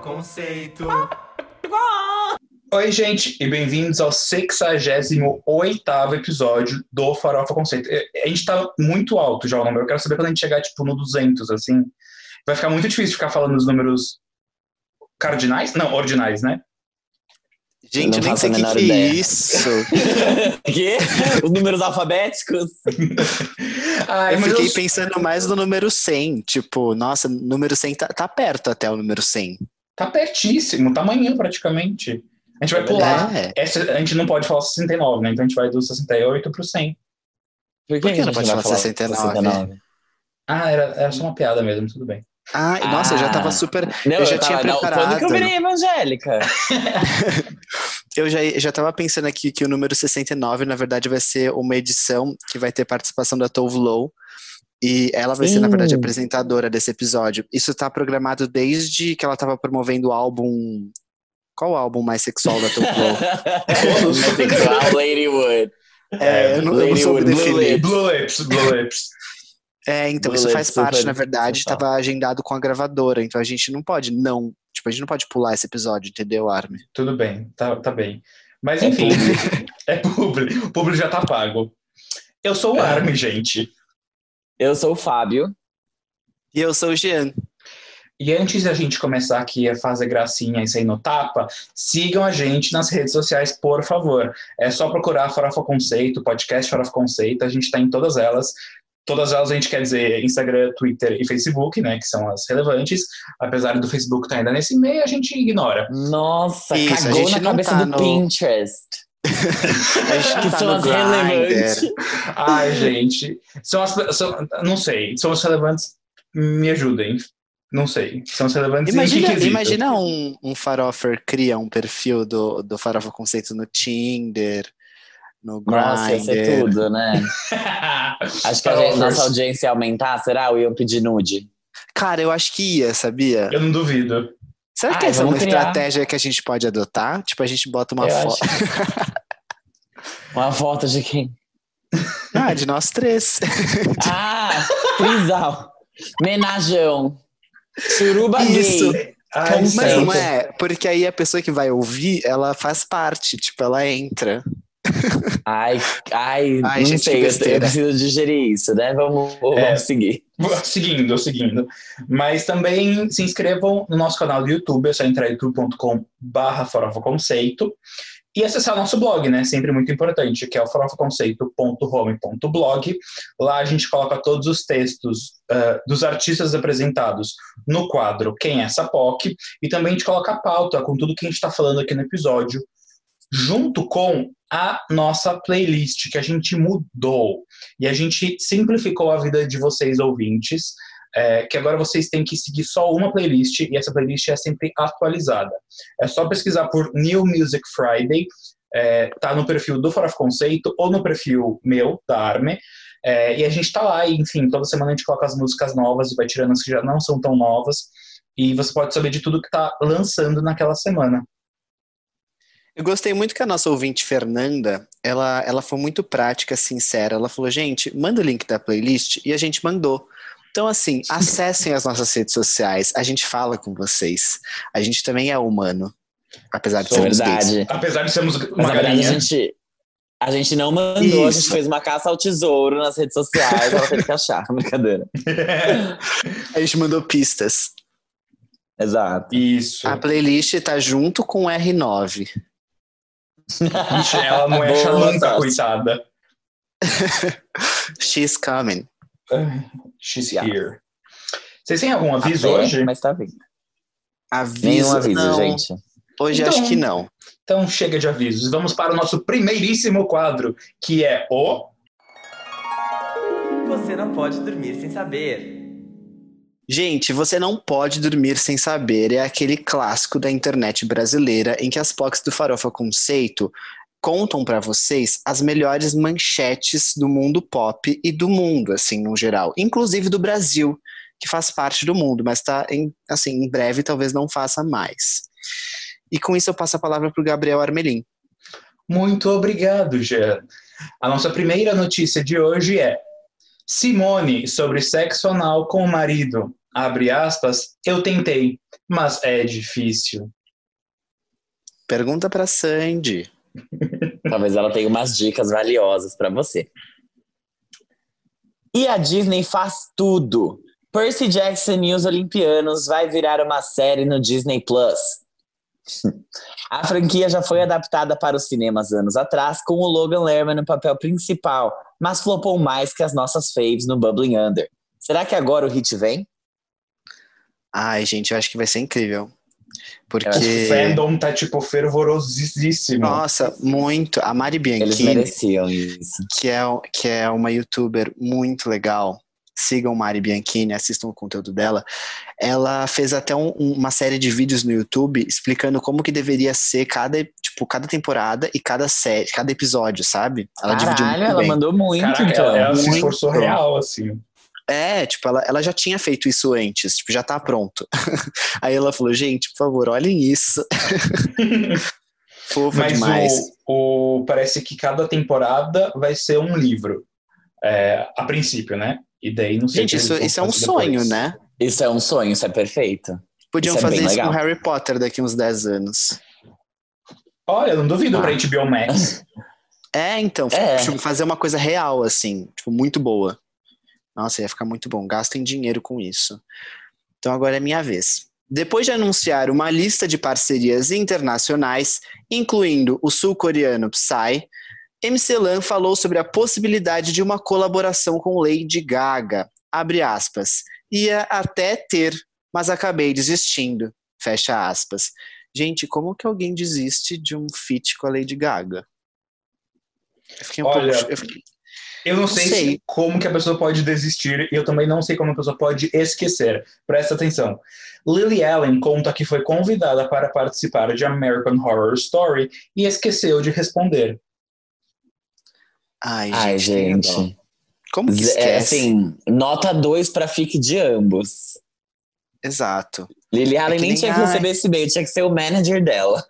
Conceito. Oi, gente, e bem-vindos ao 68 episódio do Farofa Conceito. É, A gente tá muito alto já o número. Eu quero saber quando a gente chegar, tipo, no 200, assim. Vai ficar muito difícil ficar falando os números cardinais? Não, ordinais, né? Gente, Eu nem sei o que, que é isso. Quê? Os números alfabéticos? Ai, Eu fiquei eu- pensando mais no número 100. Tipo, nossa, número 100 tá, tá perto até o número 100. Tá pertíssimo, tá amanhã praticamente. A gente vai pular. É. Essa, a gente não pode falar 69, né? Então a gente vai do 68 pro 100. Por Por que a não pode falar falar 69? Ah, era, era só uma piada mesmo, tudo bem. Ai, nossa, eu já tava Ah. super. Não, eu já tava- tinha não, preparado. Quando que eu virei evangélica? Eu já, já tava pensando aqui que o número 69, na verdade, vai ser uma edição que vai ter participação da Tove Lo. E ela vai ser, na verdade, a Sim. apresentadora desse episódio. Isso tá programado desde que ela tava promovendo o álbum. Qual o álbum mais sexual da Tove Lo? Sexual Ladywood. É, eu não, eu não soube Blue definir. Lips. Blue Lips, Blue Lips. É, então, Blue isso Lips, faz parte, super na verdade, sensual. estava agendado com a gravadora, então a gente não pode não, tipo, a gente não pode pular esse episódio, entendeu, Armin? Tudo bem, tá, tá bem. Mas É enfim, é público. O público já tá pago. Eu sou o É. Armin, gente. Eu sou o Fábio. E eu sou o Jean. E antes da gente começar aqui a fazer gracinha e sair no tapa, sigam a gente nas redes sociais, por favor. É só procurar Farofa Conceito, podcast Farofa Conceito, a gente tá em todas elas. Todas elas a gente quer dizer Instagram, Twitter e Facebook, né, que são as relevantes. Apesar do Facebook estar ainda nesse meio, a gente ignora. Nossa, Isso, a cagou gente na cabeça tá do no- Pinterest. Que tá são as relevantes. Ai, gente, são as, são, não sei, são as relevantes, me ajudem. Não sei, são as relevantes em que Imagina, imagina um, um farofer cria um perfil do, do Farofa Conceito no Tinder, no Nossa, ia ser Grindr. tudo, né? Acho que a gente, nossa audiência ia aumentar, será? Ou iam pedir nude? Cara, eu acho que ia, sabia? Eu não duvido. Será que Ai, essa é uma criar. estratégia que a gente pode adotar? Tipo, a gente bota uma foto. Uma foto de quem? Ah, de nós três. Ah, trisal. Menajão. Suruba Isso. gay. Ai, Mas não é, porque aí a pessoa que vai ouvir, ela faz parte, tipo, ela entra. Ai, ai, Ai, não gente, sei, eu, eu preciso digerir isso, né? Vamos, vamos É. seguir. Seguindo, seguindo. Mas também se inscrevam no nosso canal do YouTube, é só entrar em youtube.com barra Conceito e acessar nosso blog, né? Sempre muito importante, que é o farofaconceito.home.blog. Lá a gente coloca todos os textos ah, dos artistas apresentados no quadro Quem é essa POC? E também a gente coloca a pauta com tudo que a gente está falando aqui no episódio, junto com a nossa playlist que a gente mudou. E a gente simplificou a vida de vocês ouvintes, é, que agora vocês têm que seguir só uma playlist e essa playlist é sempre atualizada. É só pesquisar por New Music Friday, é, tá no perfil do Farof Conceito ou no perfil meu, da Arme. É, e a gente tá lá, e, enfim, toda semana a gente coloca as músicas novas e vai tirando as que já não são tão novas. E você pode saber de tudo que tá lançando naquela semana. Eu gostei muito que a nossa ouvinte Fernanda, ela, ela foi muito prática, sincera. Ela falou, gente, manda o link da playlist e a gente mandou. Então, assim, acessem as nossas redes sociais, a gente fala com vocês. A gente também é humano, apesar de É sermos gays. verdade. Apesar de sermos Mas uma na verdade a galinha. gente, a gente não mandou, a gente Isso. fez uma caça ao tesouro nas redes sociais, ela teve que achar, brincadeira. A gente mandou pistas. Exato. Isso. A playlist tá junto com o R9. Ixi, ela não é sorte. coitada. She's coming. She's Yeah. here. Vocês têm algum aviso Até, hoje? Mas tá vindo. Aviso, Nenhum aviso, não. gente. Hoje Então- acho que não. Então chega de avisos. Vamos para o nosso primeiríssimo quadro, que é o. Você não pode dormir sem saber. Gente, você não pode dormir sem saber. É aquele clássico da internet brasileira em que as POCs do Farofa Conceito contam pra vocês as melhores manchetes do mundo pop e do mundo, assim, no geral. Inclusive do Brasil, que faz parte do mundo, mas tá em, assim, em breve talvez não faça mais. E com isso eu passo a palavra pro Gabriel Armelin. Muito obrigado, Jean. A nossa primeira notícia de hoje é Simone sobre sexo anal com o marido. Abre aspas, eu tentei, mas é difícil. Pergunta pra Sandy. Talvez ela tenha umas dicas valiosas pra você. E a Disney faz tudo. Percy Jackson e os Olimpianos vai virar uma série no Disney Plus. A franquia já foi adaptada para os cinemas anos atrás, com o Logan Lerman no papel principal, mas flopou mais que as nossas faves no Bubbling Under. Será que agora o hit vem? Ai, gente, eu acho que vai ser incrível. Porque. O fandom tá, tipo, fervorosíssimo. Nossa, muito. A Mari Eles Bianchini, mereciam isso. que é, que é uma youtuber muito legal. Sigam Mari Bianchini, assistam o conteúdo dela. Ela fez até um- um- uma série de vídeos no YouTube explicando como que deveria ser cada, tipo, cada temporada e cada série, cada episódio, sabe? Ela dividiu Caralho, muito ela bem. mandou muito, Caraca, então. ela, ela se muito. esforçou real, assim. É, tipo, ela, ela já tinha feito isso antes, tipo, já tá pronto. Aí ela falou, gente, por favor, olhem isso. Fofa Mas demais. o, o- parece que cada temporada vai ser um livro. É, a princípio, né? E daí não sei Gente, o que isso, isso é um sonho, depois. né? Isso é um sonho, isso é perfeito. Podiam Isso é fazer bem isso legal. com Harry Potter daqui uns 10 anos. Olha, não duvido Ah. pra HBO Max. É, então, É. tipo, fazer uma coisa real, assim, tipo, muito boa. Nossa, ia ficar muito bom. Gastem dinheiro com isso. Então agora é minha vez. Depois de anunciar uma lista de parcerias internacionais, incluindo o sul-coreano Psy, MC Lan falou sobre a possibilidade de uma colaboração com Lady Gaga. Abre aspas. Ia até ter, mas acabei desistindo. Fecha aspas. Gente, como que alguém desiste de um feat com a Lady Gaga? Eu fiquei um Olha, pouco. eu fiquei- Eu não sei, sei. se- como que a pessoa pode desistir e eu também não sei como a pessoa pode esquecer. Presta atenção. Lily Allen conta que foi convidada para participar de American Horror Story e esqueceu de responder. Ai, Ai, gente. Como que É, esquece? assim, nota 2 pra fique de ambos. Exato. Lily Allen que nem nem tinha que ai. receber esse e-mail, tinha que ser o manager dela.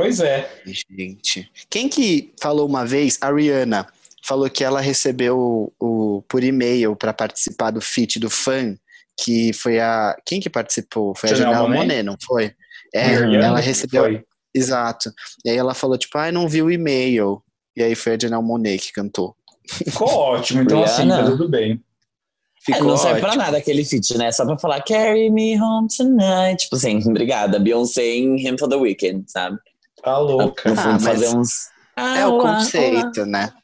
Pois é. Gente. Quem que falou uma vez? A Rihanna falou que ela recebeu o, por e-mail para participar do feat do fã, que foi a. Quem que participou? Foi a Janelle Janela Monáe? Monet, não foi? É, Rihanna ela recebeu. Foi. Exato. E aí ela falou, tipo, ai, não vi o e-mail. E aí foi a Janelle Monet que cantou. Ficou ótimo, então assim, tá tudo bem. É, Ficou não serve pra ótimo. nada aquele feat, né? Só pra falar Carry me home tonight. Tipo assim, obrigada. Beyoncé em Him for the Weekend, sabe? Tá louca. No fundo, Ah, mas fazer uns. É Ah, o olá, conceito, né? olá.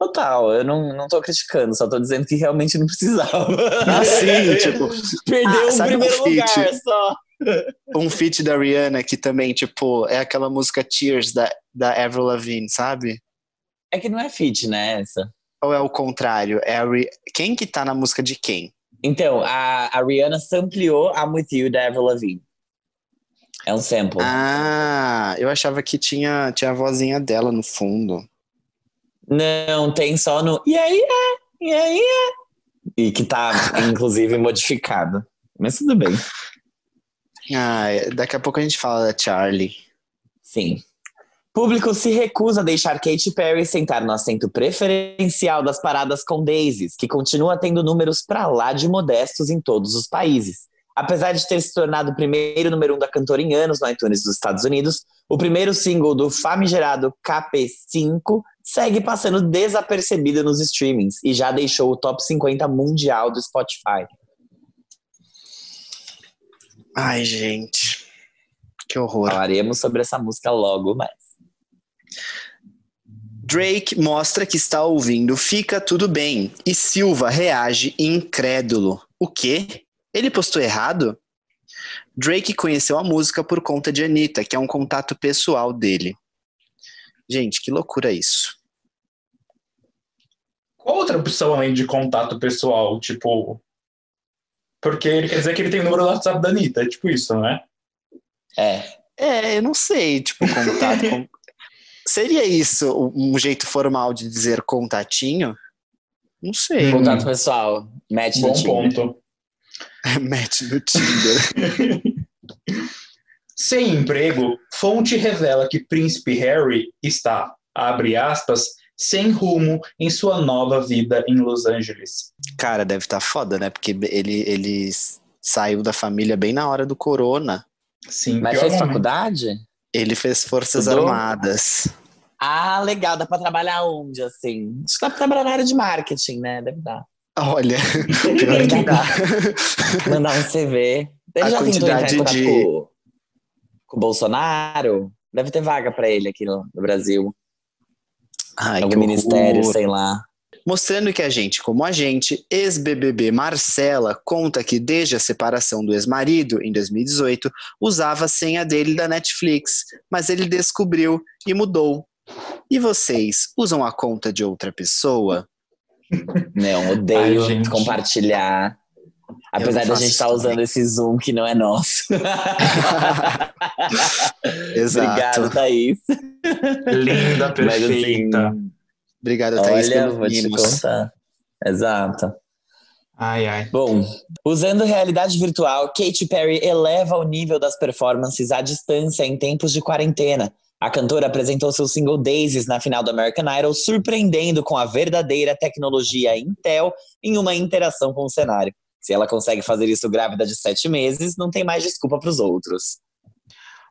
Total, eu não, não tô criticando, só tô dizendo que realmente não precisava. Assim, tipo, Perdeu Ah, o sabe um primeiro feat? lugar só. um feat da Rihanna que também, tipo, é aquela música Tears da, da Avril Lavigne, sabe? É que não é feat, né? Essa. Ou é o contrário? É a Ri... Quem que tá na música de quem? Então, a, a Rihanna sampleou I'm With You da Avril Lavigne. É um sample. Ah, eu achava que tinha, tinha a vozinha dela no fundo. Não, tem só no E aí, é, e aí, é. E que tá, inclusive, modificado. Mas tudo bem. Ah, é, daqui a pouco a gente fala da Charlie. Sim. Público se recusa a deixar Katy Perry sentar no assento preferencial das paradas com Daisies, que continua tendo números pra lá de modestos em todos os países. Apesar de ter se tornado o primeiro número um da cantora em anos no iTunes dos Estados Unidos, o primeiro single do famigerado KP5 segue passando desapercebido nos streamings e já deixou o top 50 mundial do Spotify. Ai, gente. Que horror. Falaremos sobre essa música logo mais. Drake mostra que está ouvindo Fica Tudo Bem e Silva reage incrédulo. O quê? Ele postou errado? Drake conheceu a música por conta de Anitta, que é um contato pessoal dele. Gente, que loucura isso. Qual outra opção além de contato pessoal? Tipo. Porque ele quer dizer que ele tem o número do WhatsApp da Anitta, é tipo isso, né? É, É, eu não sei, tipo, contato. com- Seria isso um jeito formal de dizer contatinho? Não sei. Contato pessoal, match Bom ponto. Match no Tinder. Sem emprego, fonte revela que Príncipe Harry está, abre aspas, sem rumo em sua nova vida em Los Angeles. Cara, deve estar tá foda, né? Porque ele, ele saiu da família bem na hora do corona. Sim, Mas fez momento. faculdade? Ele fez Forças Estudou? Armadas. Ah, legal. Dá pra trabalhar onde, assim? Acho que dá pra trabalhar na área de marketing, né? Deve dar. Olha, pior que dá. Mandar um CV. Ele a já tentou entrar em de... com, com o Bolsonaro? Deve ter vaga para ele aqui no, no Brasil. Ai, Algum ministério, sei lá. Mostrando que a gente, como a gente, ex-BBB Marcela, conta que desde a separação do ex-marido, em 2018, usava a senha dele da Netflix, mas ele descobriu e mudou. E vocês usam a conta de outra pessoa? Não, odeio Ai, compartilhar. Apesar da gente estar tá usando esse Zoom que não é nosso. Exato. Obrigado, Thaís. Linda, perfeita. Assim, Obrigado, Thaís, olha, vou te contar. Exato. Ai, ai. Bom, usando realidade virtual, Katy Perry eleva o nível das performances à distância em tempos de quarentena. A cantora apresentou seu single Daisies na final do American Idol, surpreendendo com a verdadeira tecnologia Intel em uma interação com o cenário. Se ela consegue fazer isso grávida de sete meses, não tem mais desculpa para os outros.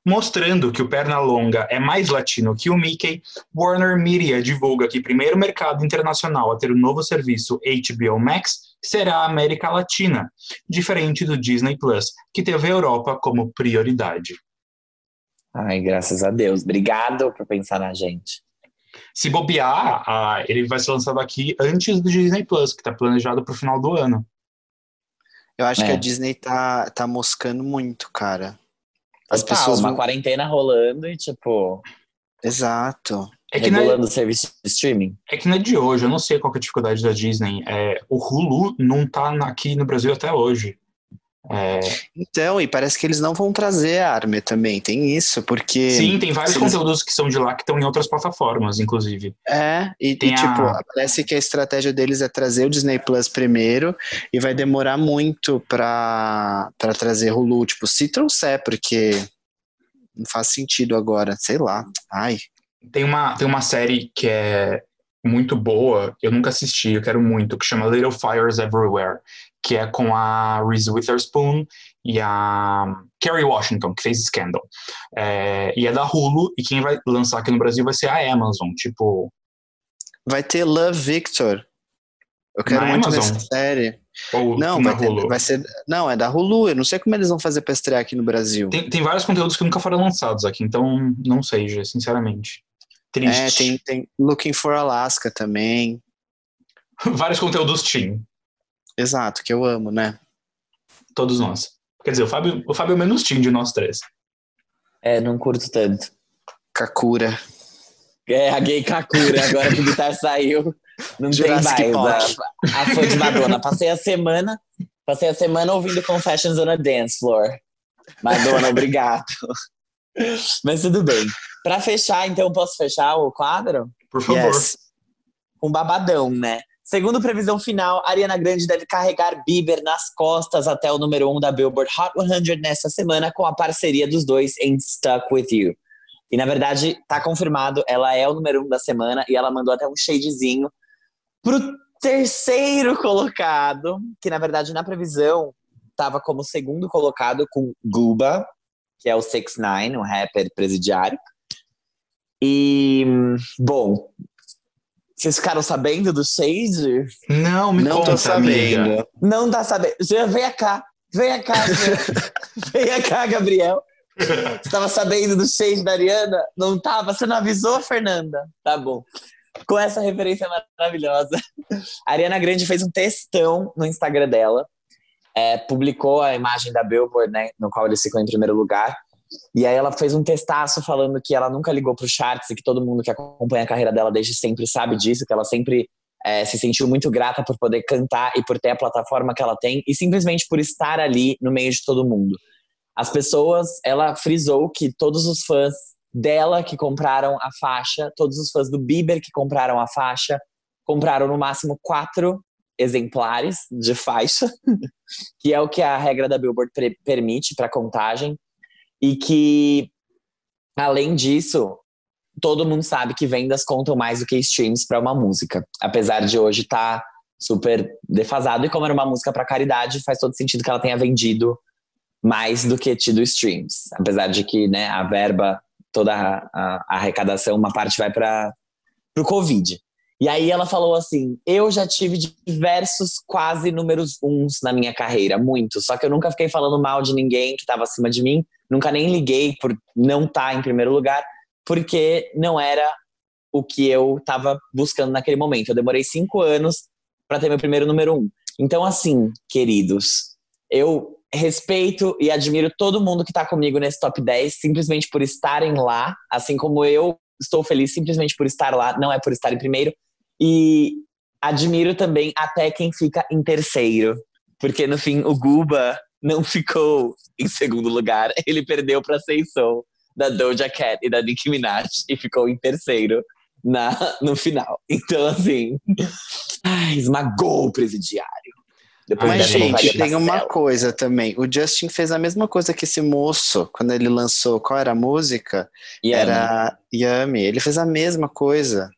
Mostrando que o Pernalonga é mais latino que o Mickey, Warner Media divulga que o primeiro mercado internacional a ter o novo serviço HBO Max será a América Latina, diferente do Disney Plus, que teve a Europa como prioridade. Ai, graças a Deus. Obrigado por pensar na gente. Se bobear, ele vai ser lançado aqui antes do Disney Plus, que está planejado para o final do ano. Eu acho é. que a Disney tá, tá moscando muito, cara. As Total, pessoas uma vão... quarentena rolando e tipo. Exato. É que regulando é, o serviço de streaming. É que não é de hoje, eu não sei qual é a dificuldade da Disney. É, o Hulu não tá aqui no Brasil até hoje. É... Então, e parece que eles não vão trazer a Army também, tem isso, porque. Sim, tem vários conteúdos que são de lá que estão em outras plataformas, inclusive. É, e, tem e tipo, a... parece que a estratégia deles é trazer o Disney Plus primeiro e vai demorar muito pra, pra trazer Hulu. Tipo, se trouxer, porque não faz sentido agora, sei lá. Ai. Tem uma, tem uma série que é muito boa, eu nunca assisti, eu quero muito, que chama Little Fires Everywhere, que é com a Reese Witherspoon e a Kerry Washington, que fez Scandal. É, e é da Hulu, e quem vai lançar aqui no Brasil vai ser a Amazon, tipo... Vai ter Love Victor. Eu quero na muito Amazon? essa série. Ou não, vai, ter, vai, ser. Não, é da Hulu. Eu não sei como eles vão fazer pra estrear aqui no Brasil. Tem, tem vários conteúdos que nunca foram lançados aqui, então não sei, sinceramente. Triste. É, tem, tem Looking for Alaska também. vários conteúdos Team. Exato, que eu amo, né? Todos nós. Quer dizer, o Fábio, o Fábio é o menos teen de nós três. É, não curto tanto. Kakura. É, a gay Kakura, agora que o Guitar saiu, não Jurassic tem mais. A, a fã de Madonna. Passei a semana, passei a semana ouvindo Confessions on a Dance Floor. Madonna, obrigado. Mas tudo bem. Para fechar, então, posso fechar o quadro? Por favor. Yes. Um babadão, né? Segundo previsão final, Ariana Grande deve carregar Bieber nas costas até o número 1 um da Billboard Hot 100 nesta semana com a parceria dos dois em Stuck With You. E na verdade, tá confirmado, ela é o número 1 um da semana e ela mandou até um shadezinho pro terceiro colocado, que na verdade na previsão tava como segundo colocado com Guba, que é o 6 9 um rapper presidiário. E, bom, vocês ficaram sabendo do Shade? Não, me não conta, tô sabendo. Amiga. Não tá sabendo. Já venha cá. Venha cá, venha cá, Gabriel. Você tava sabendo do Shade da Ariana? Não tava? Você não avisou, Fernanda? Tá bom. Com essa referência maravilhosa. A Ariana Grande fez um textão no Instagram dela. É, publicou a imagem da Billboard, né? No qual ele ficou em primeiro lugar. E aí ela fez um testaço falando que ela nunca ligou pro charts e que todo mundo que acompanha a carreira dela desde sempre sabe disso, que ela sempre é, se sentiu muito grata por poder cantar e por ter a plataforma que ela tem e simplesmente por estar ali no meio de todo mundo. As pessoas, ela frisou que todos os fãs dela que compraram a faixa, todos os fãs do Bieber que compraram a faixa, compraram no máximo quatro exemplares de faixa, que é o que a regra da Billboard permite para contagem e que, além disso, todo mundo sabe que vendas contam mais do que streams para uma música. Apesar de hoje estar tá super defasado. E como era uma música para caridade, faz todo sentido que ela tenha vendido mais do que tido streams. Apesar de que né, a verba, toda a, a, arrecadação, uma parte vai para o Covid. E aí ela falou assim: eu já tive diversos quase números uns na minha carreira, muitos. Só que eu nunca fiquei falando mal de ninguém que estava acima de mim. Nunca nem liguei por não estar tá em primeiro lugar, porque não era o que eu estava buscando naquele momento. Eu demorei cinco anos para ter meu primeiro número um. Então, assim, queridos, eu respeito e admiro todo mundo que está comigo nesse top 10, simplesmente por estarem lá, assim como eu estou feliz simplesmente por estar lá, não é por estar em primeiro. E admiro também até quem fica em terceiro, porque no fim o Guba não ficou em segundo lugar, ele perdeu para Seison da Doja Cat e da Nicki Minaj e ficou em terceiro na, no final. Então, assim, ai, esmagou o presidiário. Depois Mas, gente, tem uma coisa também. O Justin fez a mesma coisa que esse moço, quando ele lançou. Qual era a música? Yummy. Era Yummy. Ele fez a mesma coisa.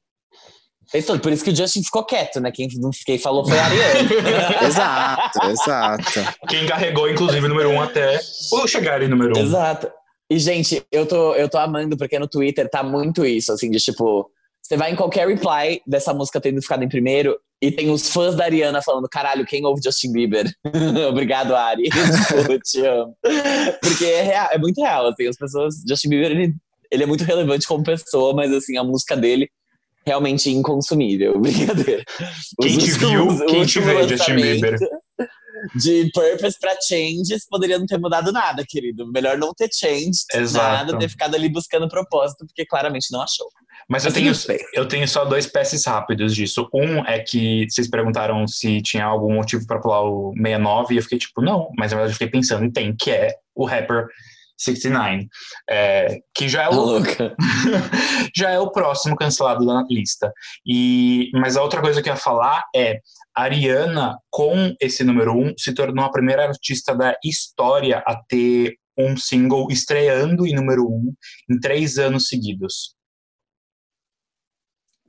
Fez tudo. Por isso que o Justin ficou quieto, né? Quem, quem falou foi a Ariane. exato, exato. Quem carregou, inclusive, o número um até o chegar em número um. Exato. E, gente, eu tô, eu tô amando, porque no Twitter tá muito isso, assim, de tipo você vai em qualquer reply dessa música tendo ficado em primeiro e tem os fãs da Ariana falando: caralho, quem ouve Justin Bieber? Obrigado, Ari. tipo, te amo. Porque é, real, é muito real, assim, as pessoas. Justin Bieber, ele, ele é muito relevante como pessoa, mas assim, a música dele realmente inconsumível. Brincadeira. Quem te viu, quem te vê, Justin Bieber de purpose para changes poderia não ter mudado nada, querido. Melhor não ter changed Exato. nada, ter ficado ali buscando propósito, porque claramente não achou. Mas eu tenho, eu tenho só dois passes rápidos disso. Um é que vocês perguntaram se tinha algum motivo para pular o 69 e eu fiquei tipo, não. Mas na verdade eu fiquei pensando e tem, que é o rapper 69, é, que já é o já é o próximo cancelado da lista. E mas a outra coisa que eu ia falar é Ariana com esse número um se tornou a primeira artista da história a ter um single estreando em número um em três anos seguidos.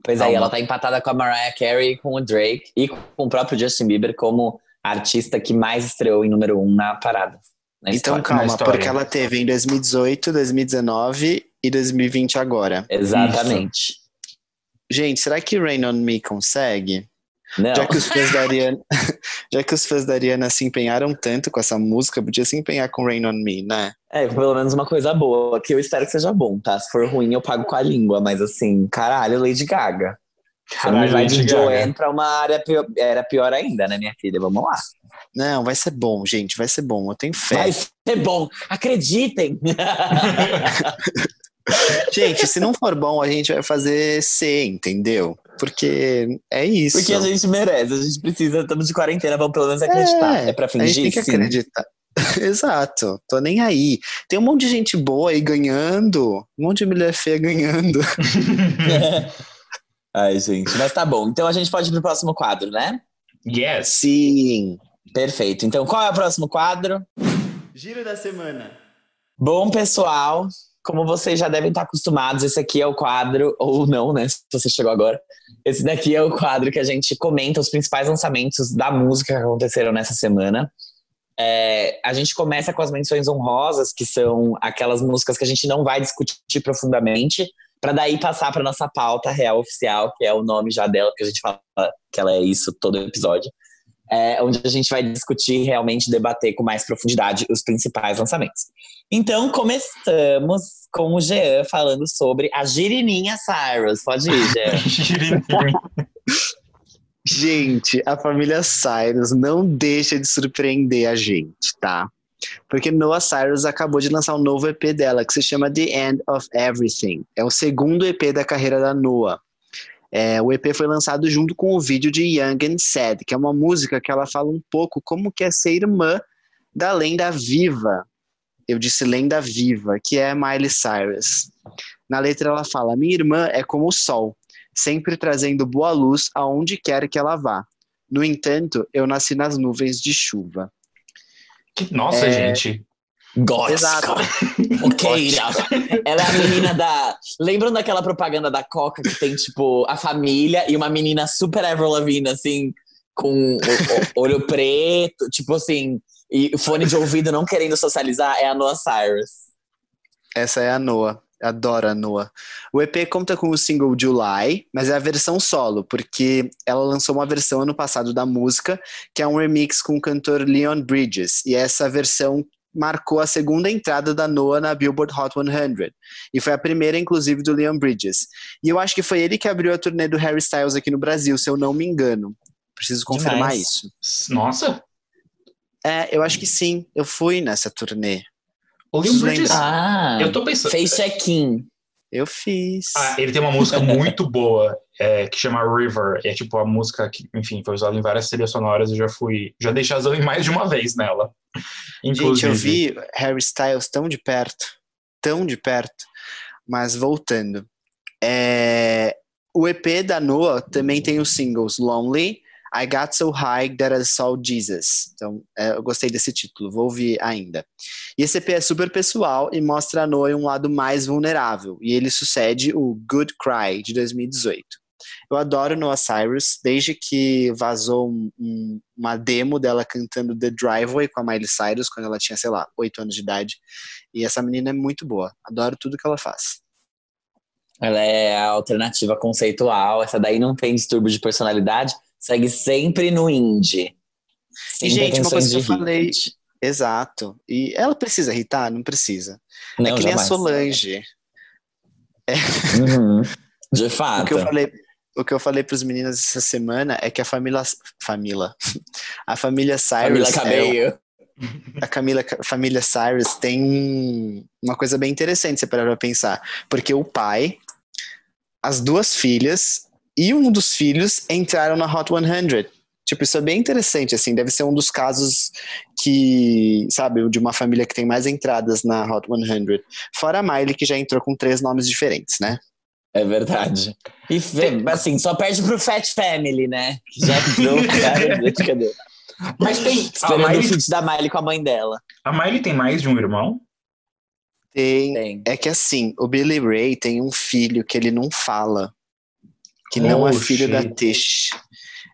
Pois é, ela tá empatada com a Mariah Carey, com o Drake e com o próprio Justin Bieber como artista que mais estreou em número um na parada. Na então história, calma, porque ela teve em 2018, 2019 e 2020 agora. Exatamente. Isso. Gente, será que Rain On Me consegue? Não. Já que os fãs da Ariana, já que os fãs da Ariana se empenharam tanto com essa música, podia se empenhar com Rain on Me, né? É, pelo menos uma coisa boa, que eu espero que seja bom, tá? Se for ruim, eu pago com a língua, mas assim, caralho, Lady Gaga. Caralho, vai de Joanne pra uma área pior, era pior ainda, né, minha filha? Vamos lá. Não, vai ser bom, gente, vai ser bom, eu tenho fé. Vai ser bom, acreditem! gente, se não for bom, a gente vai fazer C, entendeu? Porque é isso. Porque a gente merece, a gente precisa, estamos de quarentena, vamos pelo menos acreditar. É, é pra fingir, A gente tem que sim. acreditar. Exato, tô nem aí. Tem um monte de gente boa aí ganhando, um monte de mulher feia ganhando. Ai, gente, mas tá bom. Então a gente pode ir pro próximo quadro, né? Yes. Sim. Perfeito. Então qual é o próximo quadro? Giro da semana. Bom, pessoal, como vocês já devem estar acostumados, esse aqui é o quadro, ou não, né? Se você chegou agora. Esse daqui é o quadro que a gente comenta os principais lançamentos da música que aconteceram nessa semana. É, a gente começa com as menções honrosas, que são aquelas músicas que a gente não vai discutir profundamente, para daí passar para nossa pauta real oficial, que é o nome já dela, que a gente fala que ela é isso todo episódio é, onde a gente vai discutir realmente, debater com mais profundidade os principais lançamentos. Então, começamos com o Jean falando sobre a Girininha Cyrus. Pode ir, Jean. gente, a família Cyrus não deixa de surpreender a gente, tá? Porque Noah Cyrus acabou de lançar um novo EP dela, que se chama The End of Everything. É o segundo EP da carreira da Noah. É, o EP foi lançado junto com o vídeo de Young and Sad, que é uma música que ela fala um pouco como que é ser irmã da lenda viva. Eu disse lenda viva, que é Miley Cyrus. Na letra ela fala: Minha irmã é como o sol, sempre trazendo boa luz aonde quer que ela vá. No entanto, eu nasci nas nuvens de chuva. Nossa, é... gente. Gótica. Roqueira. Ela é a menina da. Lembram daquela propaganda da Coca que tem, tipo, a família e uma menina super Avril Lavigne, assim, com olho preto, tipo assim, e fone de ouvido não querendo socializar? É a Noah Cyrus. Essa é a Noah. Adoro a Noah. O EP conta com o single July, mas é a versão solo, porque ela lançou uma versão ano passado da música, que é um remix com o cantor Leon Bridges. E essa versão marcou a segunda entrada da Noah na Billboard Hot 100. E foi a primeira, inclusive, do Leon Bridges. E eu acho que foi ele que abriu a turnê do Harry Styles aqui no Brasil, se eu não me engano. Preciso confirmar Demais. isso. Nossa, É, eu acho que sim. Eu fui nessa turnê. o Preciso Bridges. Ah, Eu tô pensando. fez check-in. Eu fiz. Ah, ele tem uma música muito boa é, que chama River. É tipo a música que, enfim, foi usada em várias trilhas sonoras. Eu já fui, já dei Shazam em mais de uma vez nela. Gente, Inclusive. eu vi Harry Styles tão de perto, tão de perto, mas voltando. É, O EP da Noah também tem os singles Lonely, I Got So High That I Saw Jesus. Então, é, eu gostei desse título, vou ouvir ainda. E esse EP é super pessoal e mostra a Noah em um lado mais vulnerável, e ele sucede o Good Cry, de 2018. Eu adoro Noah Cyrus, desde que vazou um- um- uma demo dela cantando The Driveway com a Miley Cyrus, quando ela tinha, sei lá, 8 anos de idade. E essa menina é muito boa, adoro tudo que ela faz. Ela é a alternativa conceitual. Essa daí não tem distúrbio de personalidade. Segue sempre no indie. Sem E, gente, uma coisa que eu falei- hit. Exato. E ela precisa irritar? Não precisa. Não, é que nem a jamais. Solange. Uhum. De O fato. que eu falei, o que eu falei para os meninos essa semana é que a família, família, a família Cyrus, Camila é, a Camila, família Cyrus tem um- uma coisa bem interessante você parar pra pensar, porque o pai, as duas filhas e um dos filhos entraram na Hot 100. Tipo, isso é bem interessante, assim, deve ser um dos casos que, sabe, de uma família que tem mais entradas na Hot 100. Fora a Miley, que já entrou com três nomes diferentes, né? É verdade. E assim, só perde pro Fat Family, né? Que já entrou, cara, cadê? Mas tem. A Esperando o Miley, feat da Miley com a mãe dela. a Miley tem mais de um irmão? Tem, Tem. É que assim, o Billy Ray tem um filho que ele não fala. Que não é Oh, filho da. Tish.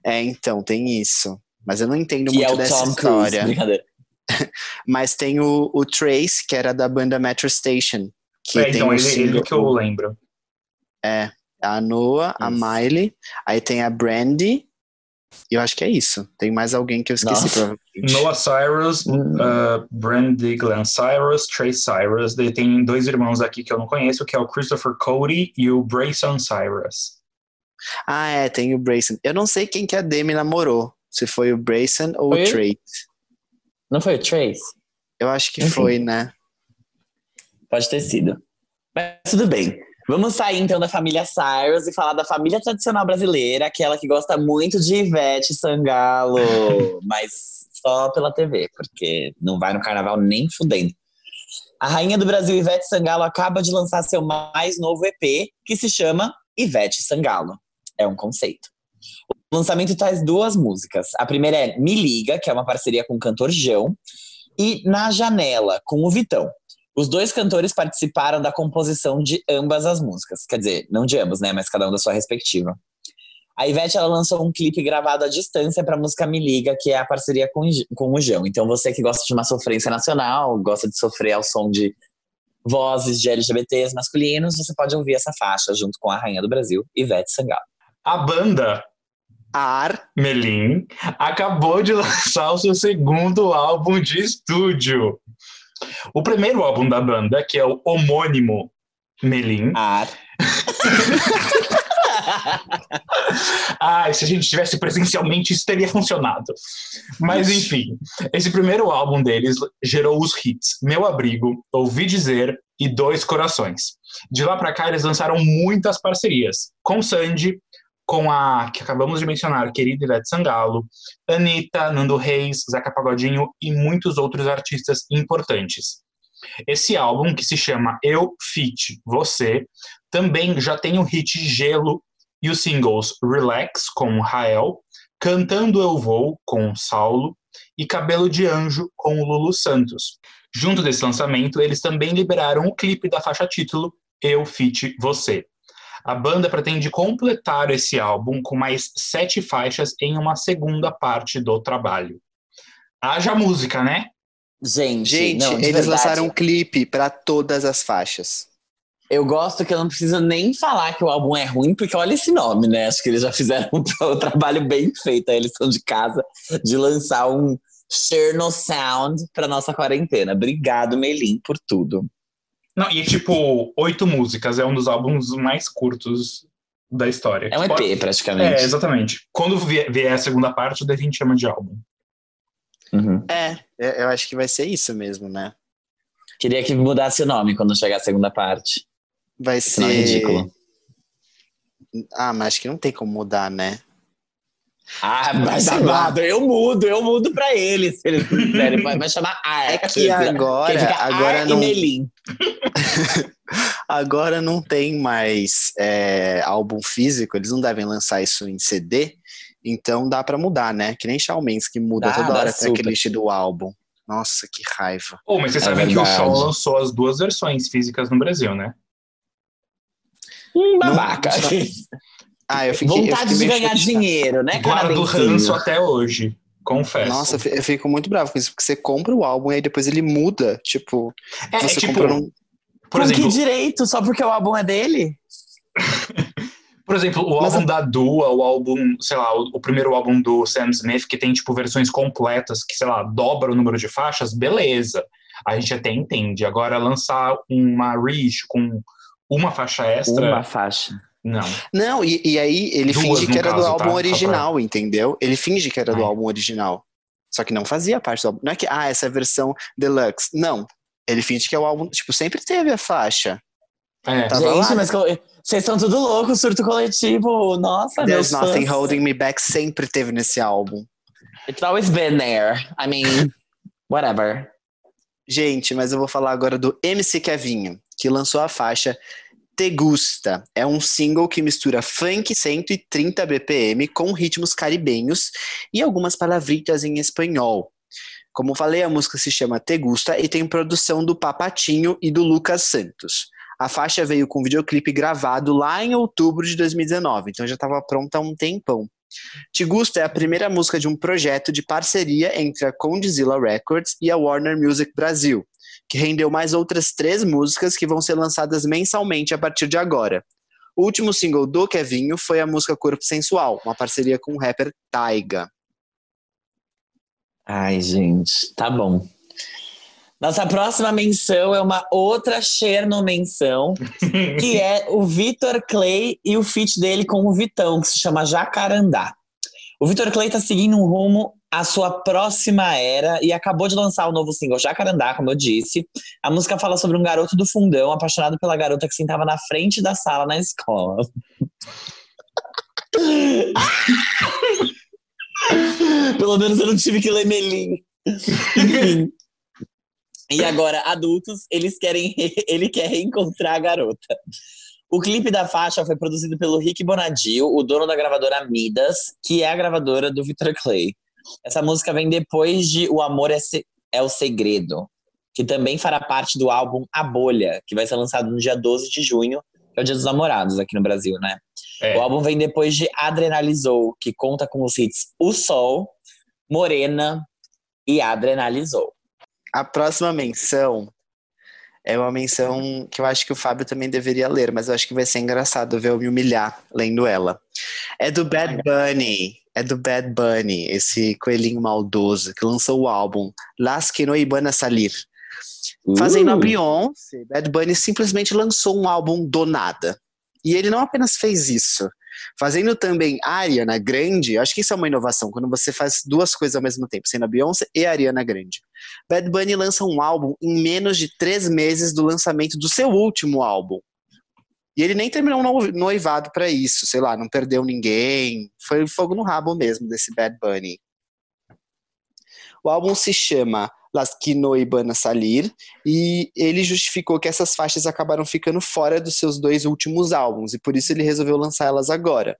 É, então, tem isso. Mas eu não entendo Que muito é o dessa Tom Cruise. história. Brincadeira. Mas tem o, o Trace, que era da banda Metro Station. Que É, tem então, o ele, single- ele que eu lembro. a Noah, a Isso. Miley, aí tem a Brandy. E eu acho que é isso. Tem mais alguém que eu esqueci, Nossa. provavelmente. Noah Cyrus, Hum. uh, Brandy Glenn Cyrus, Trace Cyrus. Daí tem dois irmãos aqui que eu não conheço, que é o Christopher Cody e o Brayson Cyrus. Ah, é, tem o Brayson. Eu não sei quem que a Demi namorou. Se foi o Brayson ou Foi o? Trace. Não foi o Trace? Eu acho que Enfim. foi, né? Pode ter sido. Mas tudo bem. Vamos sair então da família Cyrus e falar da família tradicional brasileira, aquela que gosta muito de Ivete Sangalo, mas só pela TV, porque não vai no carnaval nem fudendo. A rainha do Brasil, Ivete Sangalo, acaba de lançar seu mais novo EP, que se chama Ivete Sangalo. É um conceito. O lançamento traz duas músicas. A primeira é Me Liga, que é uma parceria com o cantor João, e Na Janela, com o Vitão. Os dois cantores participaram da composição de ambas as músicas. Quer dizer, não de ambas, né? Mas cada um da sua respectiva. A Ivete ela lançou um clipe gravado à distância para a música Me Liga, que é a parceria com, com o João. Então você que gosta de uma sofrência nacional, gosta de sofrer ao som de vozes de LGBTs masculinos, você pode ouvir essa faixa junto com a Rainha do Brasil, Ivete Sangalo. A banda Ar. Melim acabou de lançar o seu segundo álbum de estúdio. O primeiro álbum da banda, que é o homônimo Melim. Ar. Ah, se a gente tivesse presencialmente, isso teria funcionado. Mas enfim, esse primeiro álbum deles gerou os hits Meu Abrigo, Ouvi Dizer e Dois Corações. De lá pra cá, eles lançaram muitas parcerias com Sandy, com a que acabamos de mencionar, querida Ivete Sangalo, Anitta, Nando Reis, Zeca Pagodinho e muitos outros artistas importantes. Esse álbum, que se chama Eu Fit Você, também já tem o hit Gelo e os singles Relax com Rael, Cantando Eu Vou com Saulo e Cabelo de Anjo com Lulu Santos. Junto desse lançamento, eles também liberaram o clipe da faixa título Eu Fit Você. A banda pretende completar esse álbum com mais sete faixas em uma segunda parte do trabalho. Haja música, né? Gente, Gente, não, eles verdade, lançaram um clipe pra todas as faixas. Eu gosto que eu não preciso nem falar que o álbum é ruim, porque olha esse nome, né? Acho que eles já fizeram um, tra- trabalho bem feito. Eles são de casa de lançar um Cherno Sound pra nossa quarentena. Obrigado, Melim, por tudo. Não, e tipo, oito músicas, é um dos álbuns mais curtos da história. É um Pode- EP, praticamente. É, exatamente. Quando vier, a segunda parte, o Devin chama de álbum. Uhum. É, eu eu acho que vai ser isso mesmo, né? Queria que mudasse o nome quando chegar a segunda parte. Vai Senão ser. é ridículo. Ah, mas acho que não tem como mudar, né? Ah, mas amado, eu mudo, eu mudo pra eles, se eles quiserem. Vai, chamar Ar. É que agora, Quem fica agora Ar não, e Melim. agora não tem mais é, álbum físico, eles não devem lançar isso em CD, então dá pra mudar, né? Que nem Shawn Mendes que muda Dá, toda hora a tracklist do álbum. Nossa, que raiva. Pô, mas vocês É sabem que o verdade. Shaw lançou as duas versões físicas no Brasil, né? Não- babaca. Ah, eu fiquei. eu Vontade fiquei de ganhar dinheiro, né, Guardo canadensinho? ranço até hoje, confesso. Nossa, eu fi- eu fico muito bravo com isso, porque você compra o álbum e aí depois ele muda. Tipo, é, é você tipo, compra num. por Com exemplo, que direito? Só porque o álbum é dele? Por exemplo, o Mas álbum a- da Dua, o álbum, sei lá, o, o primeiro álbum do Sam Smith, que tem, tipo, versões completas, que, sei lá, dobra o número de faixas, beleza. A gente até entende. Agora, lançar uma reach com uma faixa extra, Uma faixa. Não. Não, e, e aí ele Duas, finge que era do caso, álbum tá? Original, entendeu? Ele finge que era do Ai. álbum original. Só que não fazia parte do álbum. Não é que, ah, essa é a versão deluxe. Não. Ele finge que é o álbum. Tipo, sempre teve a faixa. É. Tava Gente, lá. mas vocês estão tudo louco, surto coletivo. Nossa, There's meus Nothing fãs. Holding Me Back sempre teve nesse álbum. It's always been there. I mean, whatever. Gente, mas eu vou falar agora do MC Kevinho, que lançou a faixa Te Gusta. É um single que mistura funk 130 BPM com ritmos caribenhos e algumas palavritas em espanhol. Como falei, a música se chama Te Gusta e tem produção do Papatinho e do Lucas Santos. A faixa veio com videoclipe gravado lá em outubro de 2019, então já estava pronta há um tempão. Te Gusta é a primeira música de um projeto de parceria entre a Condzilla Records e a Warner Music Brasil, que rendeu mais outras três músicas que vão ser lançadas mensalmente a partir de agora. O último single do Kevinho foi a música Corpo Sensual, uma parceria com o rapper Taiga. Ai, gente, tá bom. Nossa próxima menção é uma outra Cherno menção, que é o Vitor Clay e o feat dele com o Vitão, que se chama Jacarandá. O Vitor Clay tá seguindo um rumo à sua próxima era e acabou de lançar o novo single Jacarandá, como eu disse. A música fala sobre um garoto do fundão apaixonado pela garota que sentava na frente da sala na escola. Pelo menos eu não tive que ler Melim. Enfim. E agora, adultos, eles querem, ele quer reencontrar a garota. O clipe da faixa foi produzido pelo Rick Bonadio, o dono da gravadora Midas, que é a gravadora do Victor Clay. Essa música vem depois de O Amor é, Se- é o Segredo, que também fará parte do álbum A Bolha, que vai ser lançado no dia 12 de junho, que é o Dia dos Namorados aqui no Brasil, né? É. O álbum vem depois de Adrenalizou, que conta com os hits O Sol, Morena e Adrenalizou. A próxima menção é uma menção que eu acho que o Fábio também deveria ler, mas eu acho que vai ser engraçado ver eu me humilhar lendo ela. É do Bad Bunny. É do Bad Bunny, esse coelhinho maldoso que lançou o álbum Las que no iban a salir. Fazendo a Uh, Beyoncé, Bad Bunny simplesmente lançou um álbum do nada. E ele não apenas fez isso, fazendo também a Ariana Grande, acho que isso é uma inovação, quando você faz duas coisas ao mesmo tempo, sendo a Beyoncé e a Ariana Grande. Bad Bunny lança um álbum em menos de três meses do lançamento do seu último álbum. E ele nem terminou um no- noivado pra isso, sei lá, não perdeu ninguém. Foi fogo no rabo mesmo desse Bad Bunny. O álbum se chama Las que no iban a salir e ele justificou que essas faixas acabaram ficando fora dos seus dois últimos álbuns e por isso ele resolveu lançar elas agora.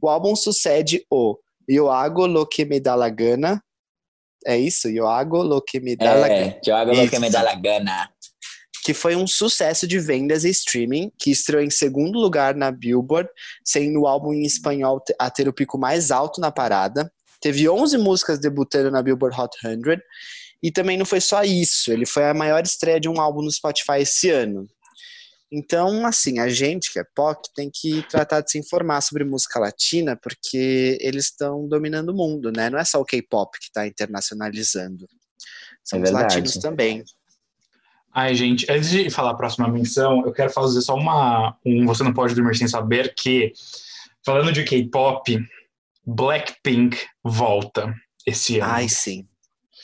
O álbum sucede o Eu hago lo que me da la gana É isso? Yo hago lo que me dá la É, que eu hago lo que me dá la gana. Que foi um sucesso de vendas e streaming, que estreou em segundo lugar na Billboard, sendo o álbum em espanhol a ter o pico mais alto na parada. Teve 11 músicas debutando na Billboard Hot 100, e também não foi só isso, ele foi a maior estreia de um álbum no Spotify esse ano. Então, assim, a gente que é POC tem que tratar de se informar sobre música latina, porque eles estão dominando o mundo, né? Não é só o K-pop que está internacionalizando. São É os latinos também. Ai, gente, antes de falar a próxima menção, eu quero fazer só uma. Um Você Não Pode Dormir Sem Saber que, falando de K-pop, Blackpink volta esse ano. Ai, sim.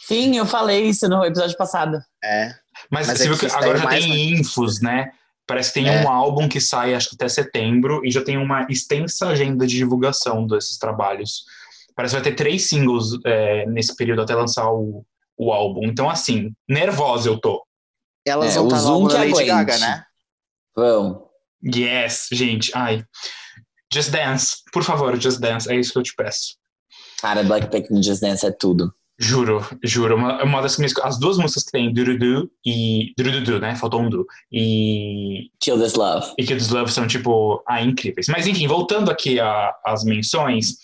Sim, eu falei isso no episódio passado. É. Mas, Mas você é viu que agora já mais tem infos, né? Parece que tem É. um álbum que sai, acho que até setembro, e já tem uma extensa agenda de divulgação desses trabalhos. Parece que vai ter três singles é, nesse período até lançar o, o álbum. Então, assim, nervosa eu tô. Elas É, vão estar da que Lady aguente. Gaga, né? Vão. Yes, gente, ai. Just Dance, por favor, Just Dance, é isso que eu te peço. Cara, Blackpink no Just Dance é tudo. Juro, juro. Uma, uma das minhas, as duas músicas que tem, Durudu e. Durudu, né? Faltou um Du. E. Kill This Love. E Kids Love são, tipo, ah, incríveis. Mas, enfim, voltando aqui às menções,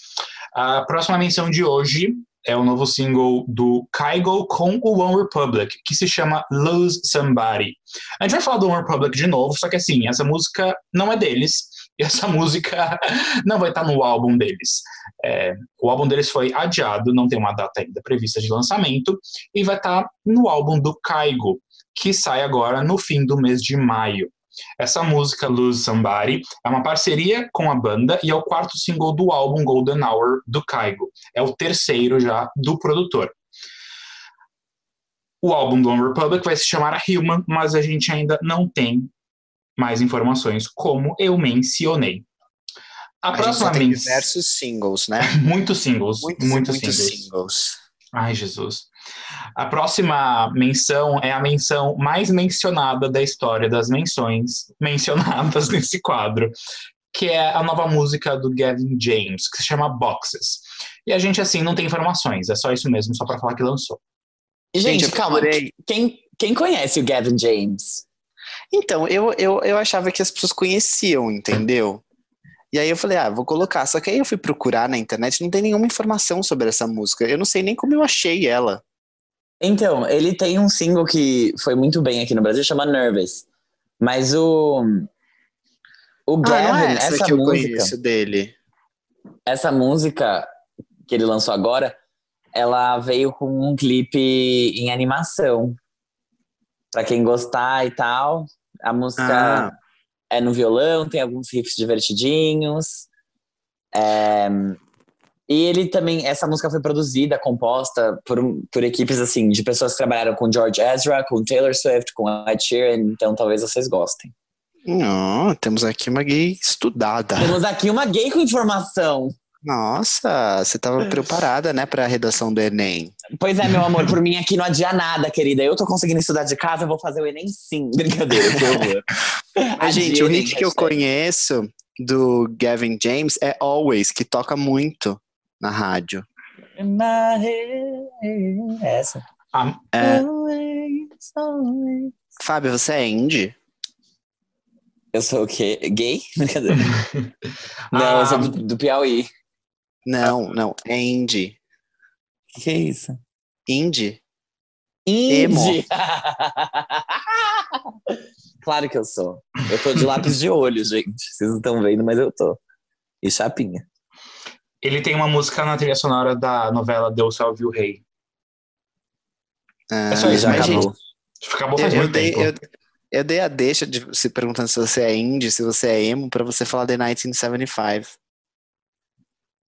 a próxima menção de hoje é o novo single do Kygo com o One Republic, que se chama Lose Somebody. A gente vai falar do One Republic de novo, só que, assim, essa música não é deles. E essa música não vai estar no álbum deles. É, o álbum deles foi adiado, não tem uma data ainda prevista de lançamento, e vai estar no álbum do Kygo, que sai agora no fim do mês de maio. Essa música, Lose Somebody, é uma parceria com a banda e é o quarto single do álbum Golden Hour do Kygo. É o terceiro já do produtor. O álbum do One Republic vai se chamar Human, mas a gente ainda não tem mais informações, como eu mencionei. A, A gente próxima só tem diversos singles, né? Muitos singles. Muitos, muitos, muitos singles. singles. Ai, Jesus. A próxima menção é a menção mais mencionada da história das menções mencionadas nesse quadro, que é a nova música do Gavin James, que se chama Boxes. E a gente, assim, não tem informações, é só isso mesmo, só pra falar que lançou. Gente, eu calma. Quem, quem conhece o Gavin James? Então, eu, eu, eu achava que as pessoas conheciam, entendeu? E aí eu falei, ah, vou colocar. Só que aí eu fui procurar na internet, não tem nenhuma informação sobre essa música. Eu não sei nem como eu achei ela. Então, ele tem um single que foi muito bem aqui no Brasil, chama Nervous. Mas o. O ah, Gavin, não é essa, essa que eu música. conheço dele. Essa música que ele lançou agora, ela veio com um clipe em animação. Pra quem gostar e tal. A música Ah, é no violão, tem alguns riffs divertidinhos. É, E ele também, essa música foi produzida, composta por, por equipes assim, de pessoas que trabalharam com George Ezra, com Taylor Swift, com Ed Sheeran, então talvez vocês gostem. não, temos aqui uma gay estudada. Temos aqui uma gay com informação. Nossa, você estava preparada, né, para a redação do Enem. Pois é, meu amor, por mim aqui não adia nada, querida. Eu tô conseguindo estudar de casa, eu vou fazer o Enem sim. Brincadeira, que horror. Mas, gente, o hit que eu hashtag. conheço do Gavin James é Always, que toca muito na rádio. My head. Essa. A, É, Always, always. Fábio, você é indie? Eu sou o quê? Gay? Brincadeira. Não, Ah. eu sou do, do Piauí. Não, não, é indie. O que, que é isso? Indie? Emo. Indie. claro que eu sou. Eu tô de lápis de olho, gente. Vocês não estão vendo, mas eu tô. E chapinha. Ele tem uma música na trilha sonora da novela Deus Salve o Rei. Ah, É só isso, mas, gente, acabou. Faz eu muito dei, tempo. eu, eu dei a deixa de se perguntando se você é indie, se você é emo, pra você falar The 1975.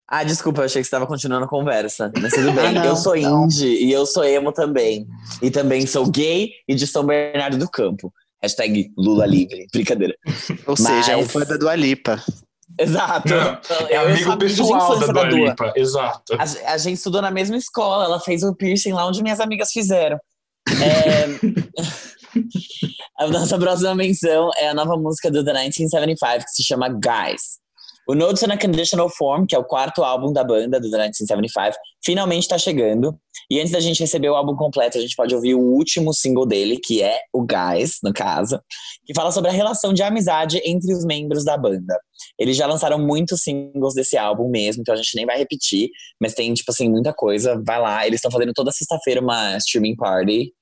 Ah, desculpa, eu achei que você estava continuando a conversa. Mas tudo bem. Ah, não, eu sou não. indie e eu sou emo também. E também sou gay e de São Bernardo do Campo. Hashtag Lula livre. Brincadeira. Ou seja, é um Mas- fã da Dua Lipa. Exato. Não, é amigo pessoal da Dua Lipa, exato. A, a gente estudou na mesma escola, ela fez o piercing lá onde minhas amigas fizeram. É, a nossa próxima menção é a nova música do The 1975, que se chama Guys. O Notes on a Conditional Form, que é o quarto álbum da banda, do 1975, finalmente está chegando. E antes da gente receber o álbum completo, a gente pode ouvir o último single dele, que é o Guys, no caso, que fala sobre a relação de amizade entre os membros da banda. Eles já lançaram muitos singles desse álbum mesmo, então a gente nem vai repetir, mas tem, tipo assim, muita coisa. Vai lá, eles estão fazendo toda sexta-feira uma streaming party.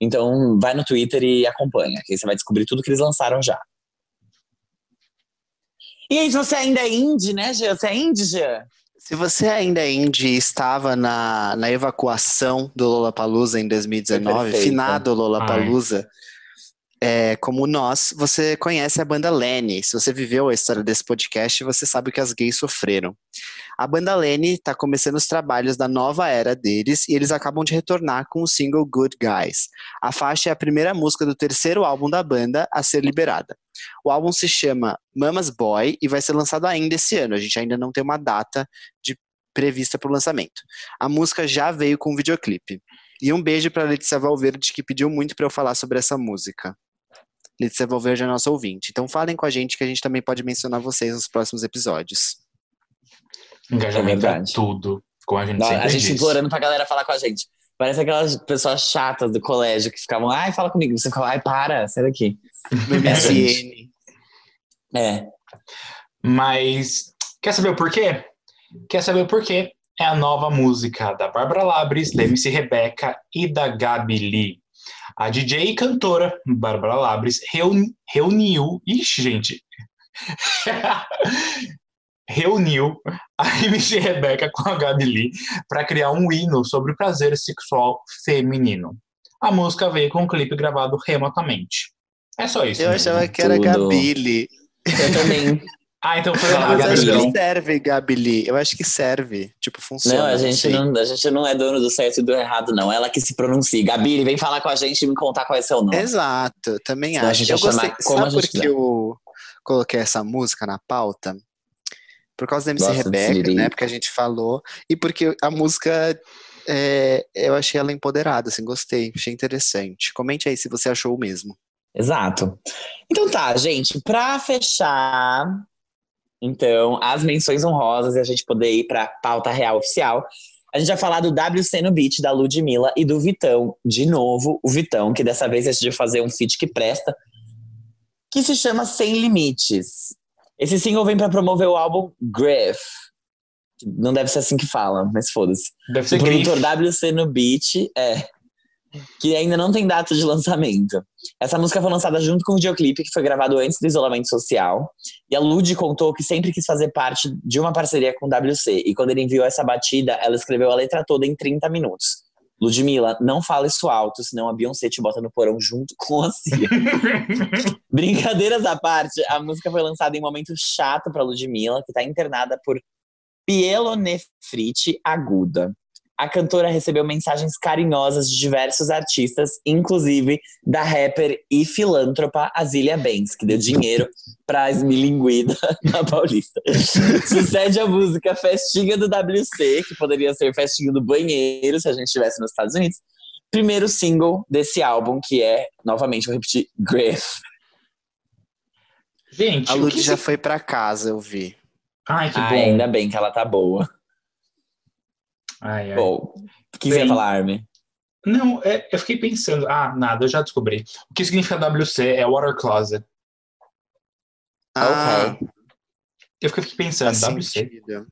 Então vai no Twitter e acompanha, que aí você vai descobrir tudo que eles lançaram já. E aí, se você ainda é indie, né, Jean? Você é indie, Jean? Se você ainda é indie e estava na, na evacuação do Lollapalooza em 2019, Perfeito. finado Lollapalooza, é, como nós, você conhece a banda Lenny. Se você viveu a história desse podcast, você sabe o que as gays sofreram. A banda Lenny está começando os trabalhos da nova era deles e eles acabam de retornar com o single Good Guys. A faixa é a primeira música do terceiro álbum da banda a ser liberada. O álbum se chama Mama's Boy e vai ser lançado ainda esse ano. A gente ainda não tem uma data de prevista para o lançamento. A música já veio com um videoclipe. E um beijo para Letícia Valverde que pediu muito para eu falar sobre essa música. Letícia Valverde é nossa ouvinte. Então falem com a gente que a gente também pode mencionar vocês nos próximos episódios. Engajamento É é, tudo, como a gente Não, sempre a gente diz. implorando pra galera falar com a gente. Parece aquelas pessoas chatas do colégio que ficavam, ai, fala comigo. Você fala, ai, para, sai daqui. No MSN. É. Mas quer saber o porquê? Quer saber o porquê? É a nova música da Bárbara Labres, da MC Rebeca e da Gabi Lee. A DJ e cantora Bárbara Labres reuni- reuniu. Ixi, gente. reuniu a MC Rebeca com a Gabi Lee para criar um hino sobre o prazer sexual feminino. A música veio com um clipe gravado remotamente. É só isso. Eu mesmo. achava que era Tudo. Gabile. Eu também. Ah, então foi. Mas acho que serve, Gabili. Eu acho que serve. Tipo, funciona. Não, a gente sei. não, a gente não é dono do certo e do errado, não. Ela que se pronuncia. Gabi, vem falar com a gente e me contar qual é seu nome. Exato, também Senão a acho. gente Eu gostei. Sabe por que eu coloquei essa música na pauta? Por causa da MC Gosta de Rebeca, né? Porque a gente falou. E porque a música. é, eu achei ela empoderada, assim, gostei, achei interessante. Comente aí se você achou o mesmo. Exato. Então tá, gente, pra fechar, então, as menções honrosas e a gente poder ir pra pauta real oficial, a gente vai falar do WC no Beat da Ludmilla e do Vitão, de novo, o Vitão, que dessa vez decidiu fazer um feat que presta, que se chama Sem Limites. Esse single vem pra promover o álbum Griff. Não deve ser assim que fala, mas foda-se. Deve ser O produtor. WC no Beat, é. Que ainda não tem data de lançamento. Essa música foi lançada junto com o videoclipe, que foi gravado antes do isolamento social. E a Lud contou que sempre quis fazer parte de uma parceria com o WC. E quando ele enviou essa batida, ela escreveu a letra toda em 30 minutos. Ludmilla, não fala isso alto, senão a Beyoncé te bota no porão junto com a Cia. Brincadeiras à parte, a música foi lançada em um momento chato pra Ludmilla, que tá internada por pielonefrite aguda. A cantora recebeu mensagens carinhosas de diversos artistas, inclusive da rapper e filântropa Azilia Banks, que deu dinheiro pra esmilinguida na Paulista. Sucede a música Festinha do WC, que poderia ser Festinha do Banheiro, se a gente estivesse nos Estados Unidos. Primeiro single desse álbum, que é, novamente, vou repetir, Griff. Gente, A que já foi pra casa, eu vi. Ai, que Ah, bom. ainda bem que ela tá boa. Ai, ai. Bom, o que você ia Bem, falar, Armin? Não, é- eu fiquei pensando. Ah, nada, eu já descobri. O que significa WC é Water Closet. Ah, Ok. Eu fiquei pensando, faz WC. sentido.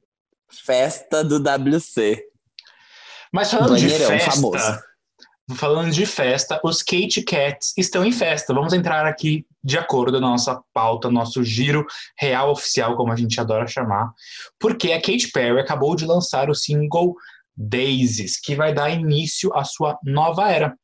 Festa do WC. Mas falando de Banheirão festa, famoso. falando de festa, os Kate Cats estão em festa. Vamos entrar aqui de acordo com a nossa pauta, nosso giro real oficial, como a gente adora chamar, porque a Katy Perry acabou de lançar o single Daisies, que vai dar início à sua nova era.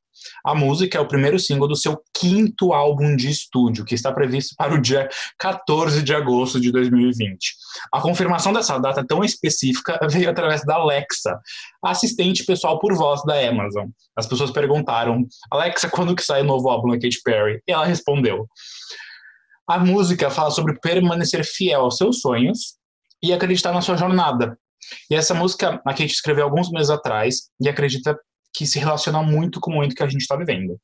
A música é o primeiro single do seu quinto álbum de estúdio, que está previsto para o dia 14 de agosto de 2020. A confirmação dessa data tão específica veio através da Alexa, assistente pessoal por voz da Amazon. As pessoas perguntaram, Alexa, quando que sai o novo álbum da Katy Perry? E ela respondeu. A música fala sobre permanecer fiel aos seus sonhos e acreditar na sua jornada. E essa música a Katy escreveu alguns meses atrás e acredita que se relaciona muito com o momento que a gente está vivendo.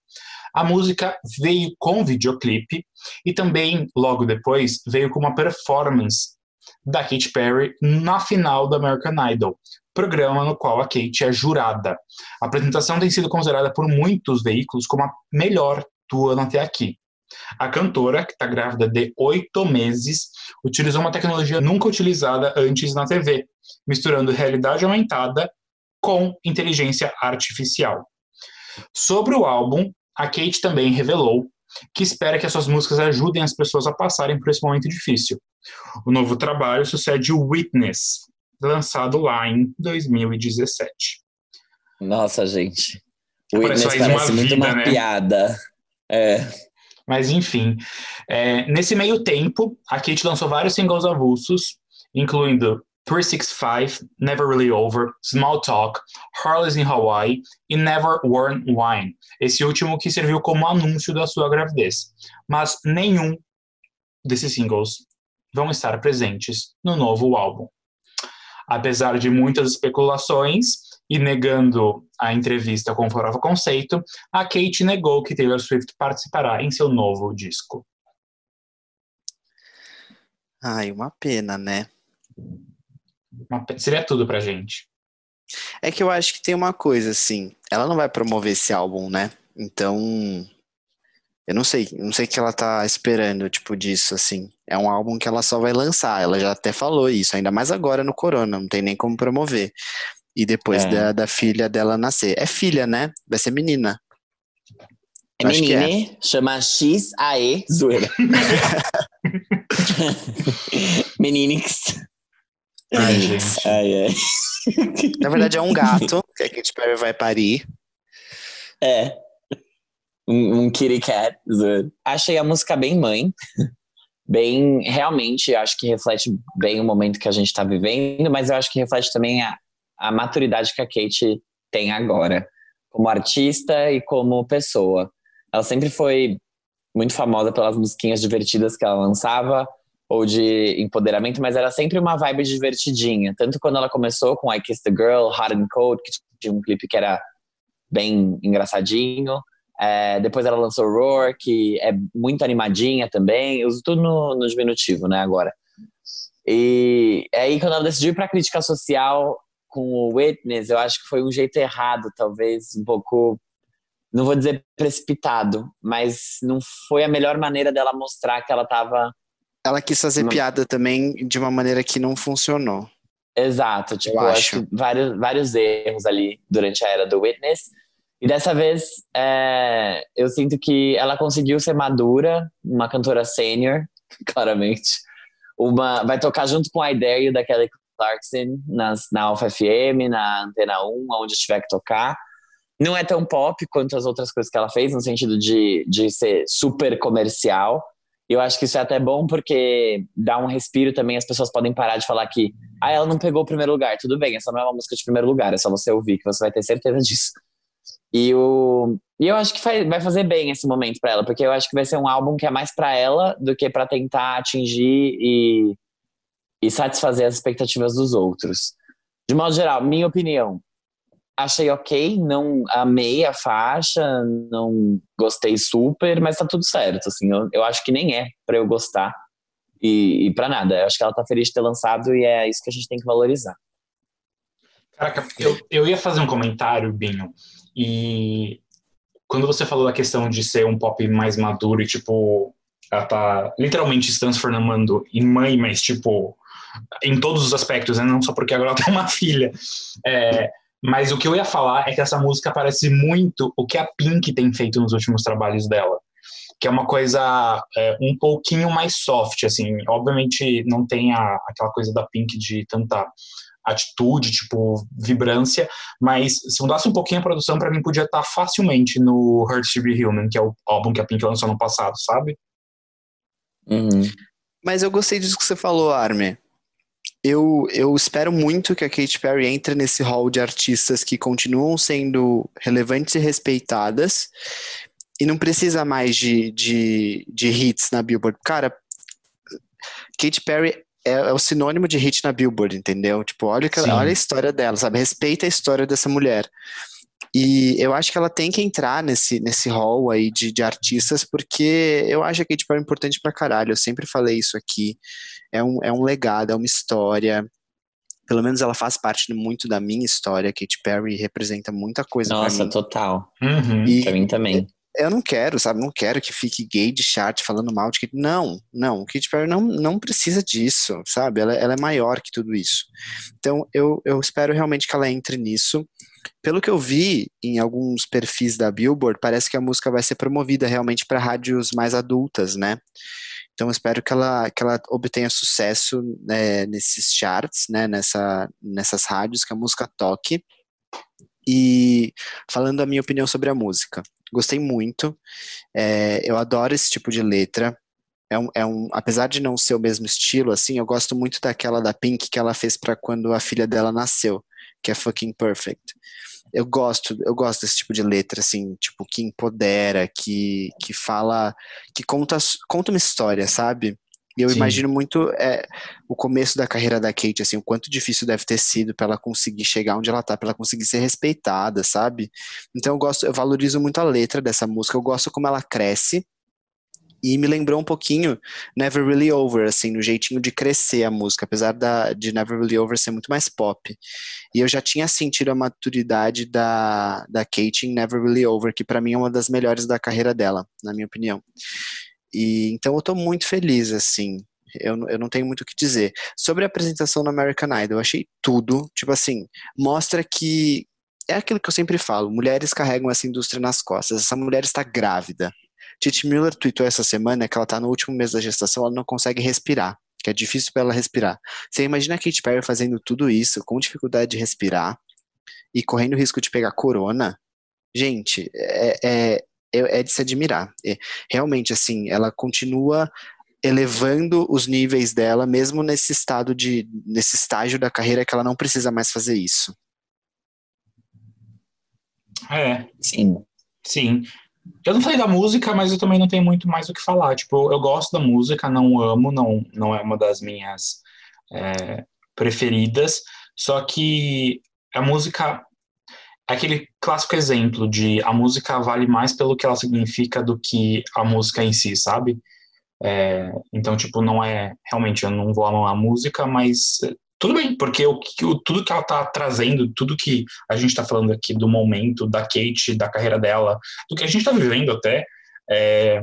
A música veio com videoclipe e também, logo depois, veio com uma performance da Katy Perry na final do American Idol, programa no qual a Katy é jurada. A apresentação tem sido considerada por muitos veículos como a melhor do ano até aqui. A cantora, que está grávida de oito meses, utilizou uma tecnologia nunca utilizada antes na TV, misturando realidade aumentada com inteligência artificial. Sobre o álbum, a Kate também revelou que espera que as suas músicas ajudem as pessoas a passarem por esse momento difícil. O novo trabalho sucede o Witness, lançado lá em 2017. Nossa, gente. O Witness parece, parece muito vida, uma né? piada. É. Mas enfim, é, nesse meio tempo, a Kate lançou vários singles avulsos, incluindo 365, Never Really Over, Small Talk, Harley's in Hawaii e Never Worn Wine. Esse último que serviu como anúncio da sua gravidez. Mas nenhum desses singles vão estar presentes no novo álbum. Apesar de muitas especulações e negando a entrevista com Farofa Conceito, a Kate negou que Taylor Swift participará em seu novo disco. Ai, uma pena, né? Seria tudo pra gente. É que eu acho que tem uma coisa, assim, ela não vai promover esse álbum, né? Então, eu não sei, não sei o que ela tá esperando, tipo, disso, assim. É um álbum que ela só vai lançar, ela já até falou isso, ainda mais agora no Corona, não tem nem como promover. E depois é. da, da filha dela nascer. É filha, né? Vai ser menina. É menina, é. chama X-A-E, zoeira. Meninix. Ai, gente. Ai, ai. Na verdade, é um gato que a Katy Perry vai parir. É. Um, um kitty cat. Achei a música bem mãe. Bem, realmente, acho que reflete bem o momento que a gente está vivendo, mas eu acho que reflete também a, a maturidade que a Kate tem agora, como artista e como pessoa. Ela sempre foi muito famosa pelas musiquinhas divertidas que ela lançava, ou de empoderamento, mas era sempre uma vibe divertidinha. Tanto quando ela começou com I Kiss the Girl, Hot and Cold, que tinha um clipe que era bem engraçadinho. É, depois ela lançou Roar, que é muito animadinha também. Eu uso tudo no, no diminutivo, né, agora. E aí, quando ela decidiu ir pra crítica social com o Witness, eu acho que foi um jeito errado, talvez um pouco não vou dizer precipitado, mas não foi a melhor maneira dela mostrar que ela estava ela quis fazer não. piada também de uma maneira que não funcionou. Exato, tipo, eu acho. acho vários, vários erros ali durante a era do Witness. E dessa vez, é, eu sinto que ela conseguiu ser madura, uma cantora sênior, claramente. Uma, vai tocar junto com a ideia da Kelly Clarkson nas, na Alpha FM, na Antena 1, onde tiver que tocar. Não é tão pop quanto as outras coisas que ela fez, no sentido de, de ser super comercial, eu acho que isso é até bom porque dá um respiro também, as pessoas podem parar de falar que ah, ela não pegou o primeiro lugar. Tudo bem, essa não é uma música de primeiro lugar, é só você ouvir que você vai ter certeza disso. E, o, e eu acho que vai fazer bem esse momento para ela, porque eu acho que vai ser um álbum que é mais para ela do que para tentar atingir e, e satisfazer as expectativas dos outros. De modo geral, minha opinião, achei ok, não amei a faixa, não gostei super, mas tá tudo certo, assim, eu, eu acho que nem é para eu gostar e, e para nada. Eu acho que ela tá feliz de ter lançado e é isso que a gente tem que valorizar. Caraca, eu, eu ia fazer um comentário, Binho, e quando você falou da questão de ser um pop mais maduro e, tipo, ela tá literalmente se transformando em mãe, mas, tipo, em todos os aspectos, né? Não só porque agora ela tem uma filha. É, mas o que eu ia falar é que essa música parece muito o que a Pink tem feito nos últimos trabalhos dela. Que é uma coisa é, um pouquinho mais soft, assim. Obviamente não tem a, aquela coisa da Pink de tanta atitude, tipo, vibrância, mas se mudasse um pouquinho a produção, para mim podia estar facilmente no Hurt to Be Human, que é o álbum que a Pink lançou no passado, sabe? Uhum. Mas eu gostei disso que você falou, Armin eu, eu espero muito que a Katy Perry entre nesse hall de artistas que continuam sendo relevantes e respeitadas e não precisa mais de, de, de hits na Billboard. Cara, Katy Perry é, é, o sinônimo de hit na Billboard, entendeu? Tipo, olha, que, olha a história dela, sabe? Respeita a história dessa mulher. E eu acho que ela tem que entrar nesse, nesse hall aí de, de artistas, porque eu acho a Katy Perry importante pra caralho. Eu sempre falei isso aqui. É um, é um legado, é uma história. Pelo menos ela faz parte muito da minha história. Katy Perry representa muita coisa pra Nossa, mim. total. Uhum. E- Pra mim também. eu não quero, sabe? Não quero que fique gay de chart falando mal de que não, não, Katy Perry não, não precisa disso, sabe? Ela, ela é maior que tudo isso. Então eu, eu espero realmente que ela entre nisso. Pelo que eu vi em alguns perfis da Billboard, parece que a música vai ser promovida realmente para rádios mais adultas, né? Então espero que ela, que ela obtenha sucesso né, nesses charts, né? Nessa, nessas rádios, que a música toque. E falando a minha opinião sobre a música. Gostei muito. É, eu adoro esse tipo de letra. É um, é um, apesar de não ser o mesmo estilo, assim, eu gosto muito daquela da Pink que ela fez para quando a filha dela nasceu, que é Fucking Perfect. Eu gosto, eu gosto desse tipo de letra, assim, tipo, que empodera, que, que fala, que conta, conta uma história, sabe? E eu Sim. imagino muito é, o começo da carreira da Kate, assim, o quanto difícil deve ter sido para ela conseguir chegar onde ela tá, para ela conseguir ser respeitada, sabe? Então eu gosto, eu valorizo muito a letra dessa música, eu gosto como ela cresce. E me lembrou um pouquinho Never Really Over, assim, no jeitinho de crescer a música, apesar da, de Never Really Over ser muito mais pop. E eu já tinha sentido a maturidade da, da Kate em Never Really Over, que para mim é uma das melhores da carreira dela, na minha opinião. E então eu tô muito feliz, assim. Eu, eu não tenho muito o que dizer. Sobre a apresentação no American Idol, eu achei tudo, tipo assim, mostra que é aquilo que eu sempre falo, mulheres carregam essa indústria nas costas. Essa mulher está grávida. Titi Miller tweetou essa semana que ela tá no último mês da gestação, ela não consegue respirar, que é difícil para ela respirar. Você imagina a Katy Perry fazendo tudo isso, com dificuldade de respirar e correndo o risco de pegar corona? Gente, é, é, é, é de se admirar. É, realmente, assim, ela continua elevando os níveis dela, mesmo nesse estado de, nesse estágio da carreira que ela não precisa mais fazer isso. É, Sim. sim. Eu não falei da música, mas eu também não tenho muito mais o que falar. Tipo, eu gosto da música, não amo, não, não é uma das minhas é, preferidas. Só que a música é aquele clássico exemplo de a música vale mais pelo que ela significa do que a música em si, sabe? É, então, tipo, não é. Realmente, eu não vou amar a música, mas tudo bem, porque o, o, tudo que ela tá trazendo, tudo que a gente tá falando aqui do momento, da Kate, da carreira dela, do que a gente tá vivendo até, é,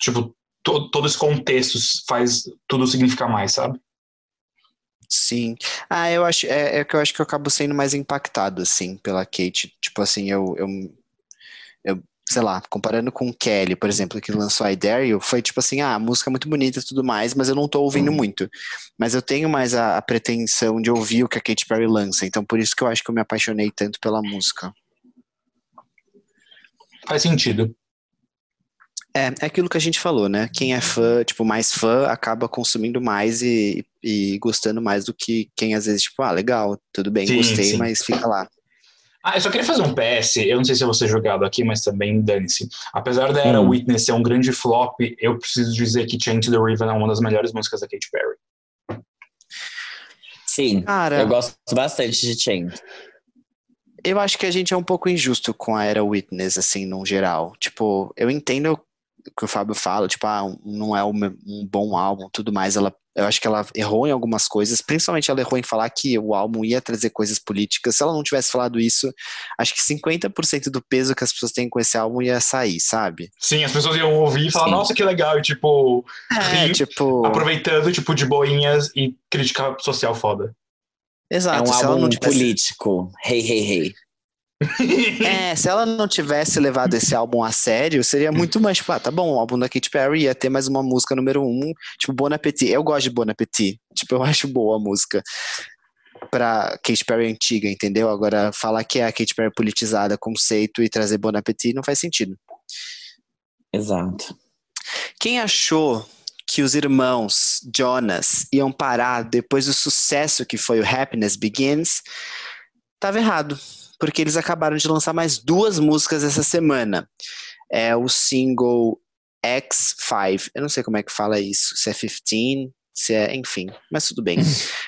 tipo, to, todo esse contexto faz tudo significar mais, sabe? Sim. Ah, eu acho, é, é que eu acho que eu acabo sendo mais impactado, assim, pela Kate. Tipo assim, eu, eu, eu, sei lá, comparando com Kelly, por exemplo, que lançou I Dare You, foi tipo assim, ah, a música é muito bonita e tudo mais, mas eu não tô ouvindo muito. Mas eu tenho mais a, a pretensão de ouvir o que a Katy Perry lança, então por isso que eu acho que eu me apaixonei tanto pela música. Faz sentido. É, é aquilo que a gente falou, né? Quem é fã, tipo, mais fã, acaba consumindo mais e, e gostando mais do que quem às vezes, tipo, ah, legal, tudo bem, Sim, gostei, sim. mas fica lá. Ah, eu só queria fazer um PS, eu não sei se eu vou ser jogado aqui, mas também dane-se. Apesar da Era Hum. Witness ser um grande flop, eu preciso dizer que Chain to the River é uma das melhores músicas da Katy Perry. Sim. Cara, Eu gosto bastante de Chain. Eu acho que a gente é um pouco injusto com a Era Witness, assim, no geral. Tipo, eu entendo o que o Fábio fala, tipo, ah, não é um, um bom álbum, tudo mais. Ela, eu acho que ela errou em algumas coisas, principalmente ela errou em falar que o álbum ia trazer coisas políticas. Se ela não tivesse falado isso, acho que 50% do peso que as pessoas têm com esse álbum ia sair, sabe? Sim, as pessoas iam ouvir e falar, Sim. nossa, que legal, e tipo, É, Sim. tipo, aproveitando, tipo, de boinhas e crítica social foda. exato. é um álbum não tivesse político. Hey, hey, hey. É, se ela não tivesse levado esse álbum a sério, seria muito mais, tipo, ah, tá bom, o álbum da Katy Perry ia ter mais uma música número um, tipo, Bon Appetit. Eu gosto de Bon Appetit, tipo, eu acho boa a música pra Katy Perry antiga, entendeu? Agora, falar que é a Katy Perry politizada, conceito, e trazer Bon Appetit não faz sentido. Exato. Quem achou que os irmãos Jonas iam parar depois do sucesso que foi o Happiness Begins, tava errado, porque eles acabaram de lançar mais duas músicas essa semana. É o single X5, eu não sei como é que fala isso, se é 15, se é, enfim, mas tudo bem.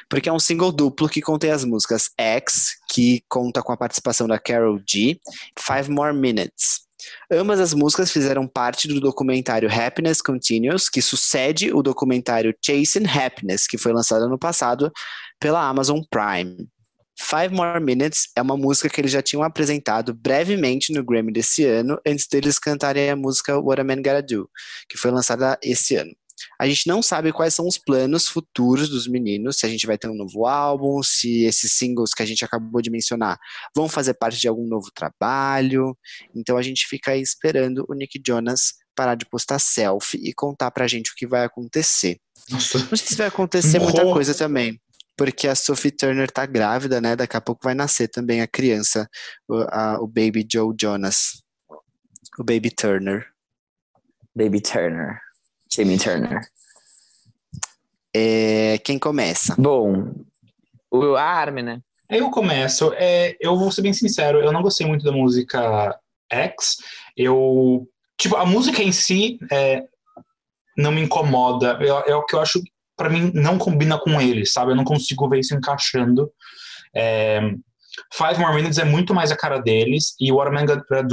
Porque é um single duplo que contém as músicas X, que conta com a participação da Carol G, Five More Minutes. Ambas as músicas fizeram parte do documentário Happiness Continues, que sucede o documentário Chasing Happiness, que foi lançado ano passado pela Amazon Prime. Five More Minutes é uma música que eles já tinham apresentado brevemente no Grammy desse ano, antes deles cantarem a música What a Man Gotta Do, que foi lançada esse ano. A gente não sabe quais são os planos futuros dos meninos, se a gente vai ter um novo álbum, se esses singles que a gente acabou de mencionar vão fazer parte de algum novo trabalho. Então a gente fica aí esperando o Nick Jonas parar de postar selfie e contar pra gente o que vai acontecer. Nossa. Não sei se vai acontecer muita Morro. coisa também. Porque a Sophie Turner tá grávida, né? Daqui a pouco vai nascer também a criança, o, a- o baby Joe Jonas. O baby Turner. Baby Turner. Timmy Turner. É, quem começa? Bom, o a Armin, né? Eu começo. É, eu vou ser bem sincero, eu não gostei muito da música X. Eu. Tipo, a música em si é, não me incomoda. É o que eu acho, pra mim, não combina com ele, sabe? Eu não consigo ver isso encaixando. É, Five More Minutes é muito mais a cara deles, e o a Man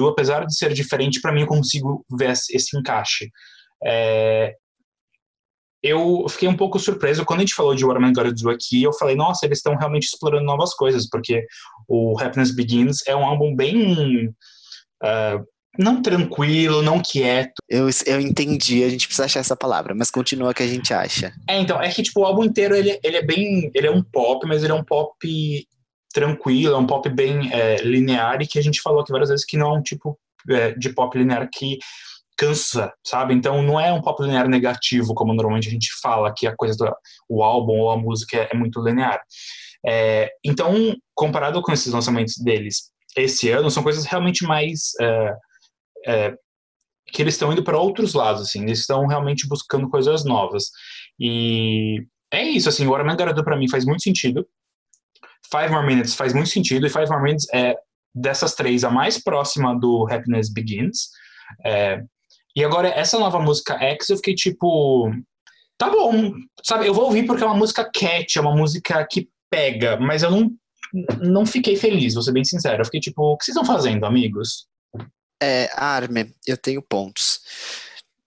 apesar de ser diferente, pra mim eu consigo ver esse encaixe. É, eu fiquei um pouco surpreso quando a gente falou de What a Man aqui. Eu falei, nossa, eles estão realmente explorando novas coisas, porque o Happiness Begins é um álbum bem. ah, não tranquilo, não quieto. Eu, eu entendi, a gente precisa achar essa palavra, mas continua que a gente acha. É, então, é que tipo, o álbum inteiro ele, ele é bem. Ele é um pop, mas ele é um pop tranquilo, é um pop bem é, linear e que a gente falou aqui várias vezes que não é um tipo é, de pop linear que cansa, sabe? Então não é um pop linear negativo, como normalmente a gente fala, que a coisa do o álbum ou a música é, é muito linear. É, então, comparado com esses lançamentos deles esse ano, são coisas realmente mais. é, é, que eles estão indo para outros lados, assim, eles estão realmente buscando coisas novas. E é isso, assim, o What a Man Gotta Do pra mim faz muito sentido. Five More Minutes faz muito sentido, e Five More Minutes é dessas três a mais próxima do Happiness Begins. É, e agora, essa nova música X, eu fiquei tipo. Tá bom, sabe? Eu vou ouvir porque é uma música cat, é uma música que pega, mas eu não, não fiquei feliz, vou ser bem sincero. Eu fiquei tipo, o que vocês estão fazendo, amigos? É, Arme, eu tenho pontos.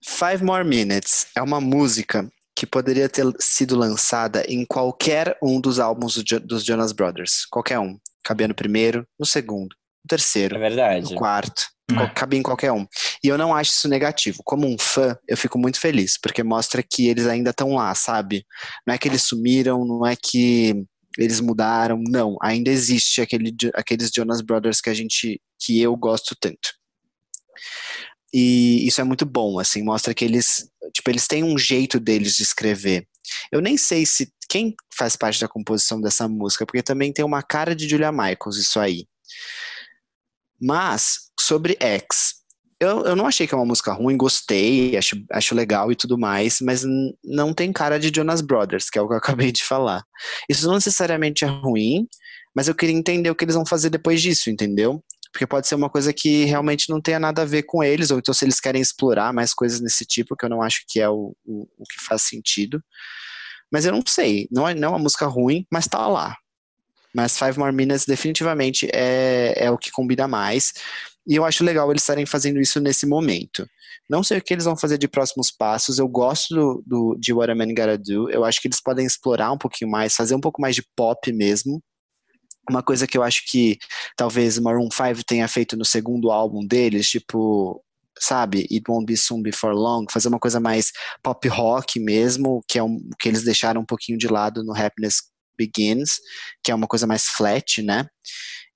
Five More Minutes é uma música que poderia ter sido lançada em qualquer um dos álbuns do Jo- dos Jonas Brothers. Qualquer um. Cabia no primeiro, no segundo, no É terceiro, verdade. no quarto. É. Qual- Cabia em qualquer um. E eu não acho isso negativo. Como um fã, eu fico muito feliz, porque mostra que eles ainda estão lá, sabe? Não é que eles sumiram, não é que eles mudaram, não. Ainda existe aquele, aqueles Jonas Brothers que a gente, que eu gosto tanto. E isso é muito bom, assim, mostra que eles, tipo, eles têm um jeito deles de escrever. Eu nem sei se quem faz parte da composição dessa música, porque também tem uma cara de Julia Michaels isso aí. Mas sobre X, eu, eu não achei que é uma música ruim, gostei, acho, acho legal e tudo mais, mas não tem cara de Jonas Brothers, que é o que eu acabei de falar. Isso não necessariamente é ruim, mas eu queria entender o que eles vão fazer depois disso, entendeu? Porque pode ser uma coisa que realmente não tenha nada a ver com eles, ou então se eles querem explorar mais coisas nesse tipo, que eu não acho que é o, o, o que faz sentido. Mas eu não sei, não é, não é uma música ruim, mas tá lá. Mas Five More Minutes definitivamente é, é o que combina mais. E eu acho legal eles estarem fazendo isso nesse momento. Não sei o que eles vão fazer de próximos passos. Eu gosto do, do, de What a Man Gotta Do. Eu acho que eles podem explorar um pouquinho mais, fazer um pouco mais de pop mesmo. Uma coisa que eu acho que talvez Maroon 5 tenha feito no segundo álbum deles, tipo, sabe, It Won't Be Soon Before Long, fazer uma coisa mais pop rock mesmo, que é um que eles deixaram um pouquinho de lado no Happiness Begins, que é uma coisa mais flat, né?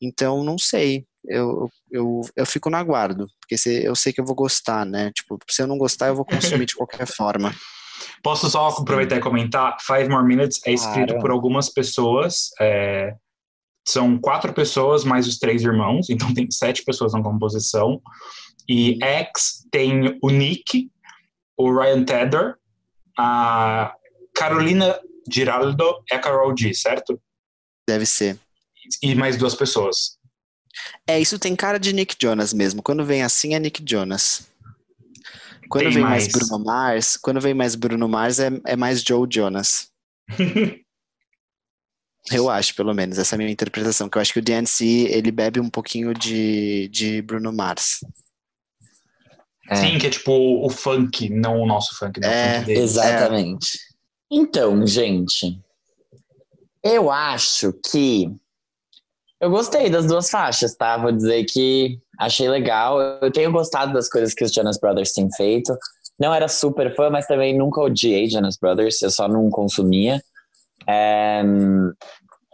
Então, não sei. Eu, eu, eu fico no aguardo, porque se, eu sei que eu vou gostar, né? Tipo, se eu não gostar, eu vou consumir de qualquer forma. Posso só aproveitar e comentar? Five More Minutes é escrito Claro. por algumas pessoas. é, são quatro pessoas mais os três irmãos, então tem sete pessoas na composição. E X tem o Nick, o Ryan Tedder, a Carolina Giraldo e a Carol G, certo? Deve ser. E mais duas pessoas. É, isso tem cara de Nick Jonas mesmo. Quando vem assim é Nick Jonas. Quando Tem vem mais. mais. Bruno Mars, quando vem mais Bruno Mars é, é mais Joe Jonas. Eu acho, pelo menos, essa é a minha interpretação, que eu acho que o DNC, ele bebe um pouquinho de, de Bruno Mars. É. Sim, que é tipo o funk, não o nosso funk, né? O É, funk. Exatamente. Então, gente, eu acho que eu gostei das duas faixas, tá? Vou dizer que achei legal. Eu tenho gostado das coisas que os Jonas Brothers têm feito. Não era super fã, mas também nunca odiei Jonas Brothers, eu só não consumia. É,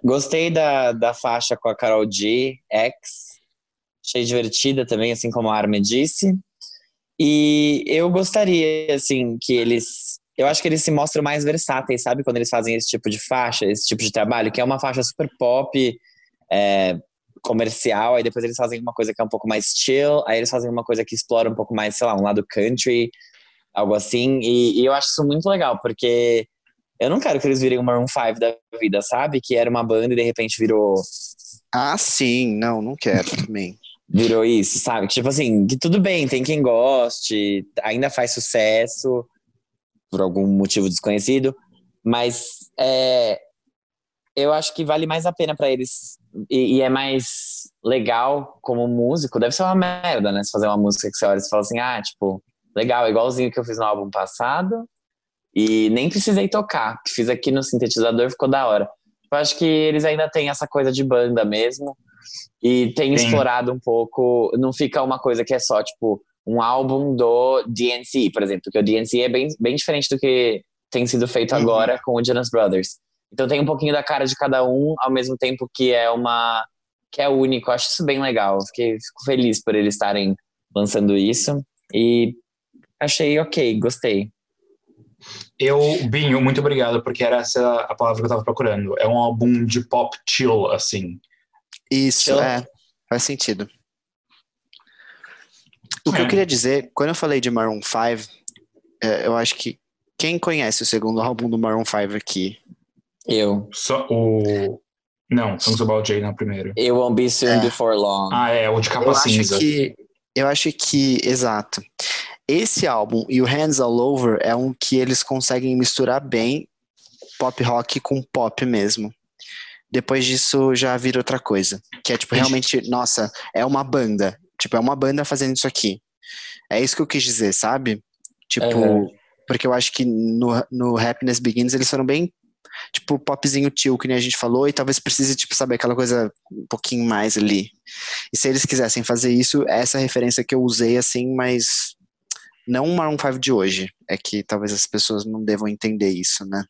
gostei da, da faixa com a Carol G, X. Achei divertida também, assim como a Armin disse. E eu gostaria, assim, que eles. Eu acho que eles se mostram mais versáteis, sabe? Quando eles fazem esse tipo de faixa, esse tipo de trabalho, que é uma faixa super pop, é, comercial, aí depois eles fazem uma coisa que é um pouco mais chill, aí eles fazem uma coisa que explora um pouco mais, sei lá, um lado country, algo assim. E, e eu acho isso muito legal, porque eu não quero que eles virem um Maroon 5 da vida, sabe? Que era uma banda e de repente virou Ah, sim, não, não quero também. virou isso, sabe? Tipo assim, que tudo bem, tem quem goste, ainda faz sucesso por algum motivo desconhecido, mas é, eu acho que vale mais a pena pra eles e, e é mais legal como músico. Deve ser uma merda, né? Se fazer uma música que você olha e fala assim, ah, tipo, legal, igualzinho que eu fiz no álbum passado e nem precisei tocar, que fiz aqui no sintetizador ficou da hora. Eu acho que eles ainda têm essa coisa de banda mesmo e tem Sim. explorado um pouco. Não fica uma coisa que é só, tipo, um álbum do DNC, por exemplo, porque o DNC é bem, bem diferente do que tem sido feito Uhum. agora com o Jonas Brothers. Então tem um pouquinho da cara de cada um, ao mesmo tempo que é uma. que é único. Eu acho isso bem legal. Fiquei, fico feliz por eles estarem lançando isso. E achei ok, gostei. Eu, Binho, muito obrigado, porque era essa a palavra que eu tava procurando. É um álbum de pop chill, assim. Isso, Chill. é, faz sentido. O que É. eu queria dizer, quando eu falei de Maroon 5, é, eu acho que quem conhece o segundo álbum do Maroon 5 aqui? Eu. Só o. Não, Songs About Jay não é o primeiro. Eu Won't Be Soon É. Before Long. Ah, é, o de capa Eu acho cinza. que eu acho que exato. Esse álbum e o Hands All Over é um que eles conseguem misturar bem pop rock com pop mesmo. Depois disso já vira outra coisa, que é tipo realmente, nossa, é uma banda, tipo é uma banda fazendo isso aqui. É isso que eu quis dizer, sabe? Tipo, Aham. porque eu acho que no, no Happiness Begins eles foram bem tipo popzinho tio, que nem a gente falou, e talvez precise tipo saber aquela coisa um pouquinho mais ali. E se eles quisessem fazer isso, essa referência que eu usei assim, mas não o Maroon 5 de hoje. É que talvez as pessoas não devam entender isso, né?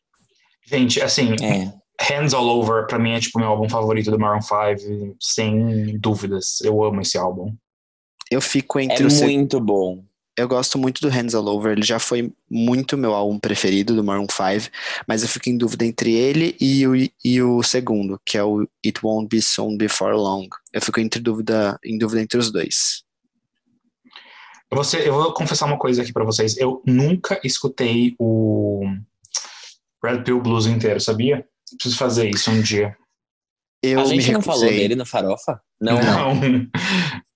Gente, assim, É. Hands All Over, pra mim, é tipo meu álbum favorito do Maroon 5, sem dúvidas. Eu amo esse álbum. Eu fico É entre o seg- muito bom. Eu gosto muito do Hands All Over, ele já foi muito meu álbum preferido do Maroon 5, mas eu fico em dúvida entre ele e o, e o segundo, que é o It Won't Be Soon Before Long. Eu fico entre dúvida, em dúvida entre os dois. Eu vou, ser- eu vou confessar uma coisa aqui pra vocês. Eu nunca escutei o Red Pill Blues inteiro, sabia? Preciso fazer isso um dia. Eu a gente não falou dele no Farofa? Não, não.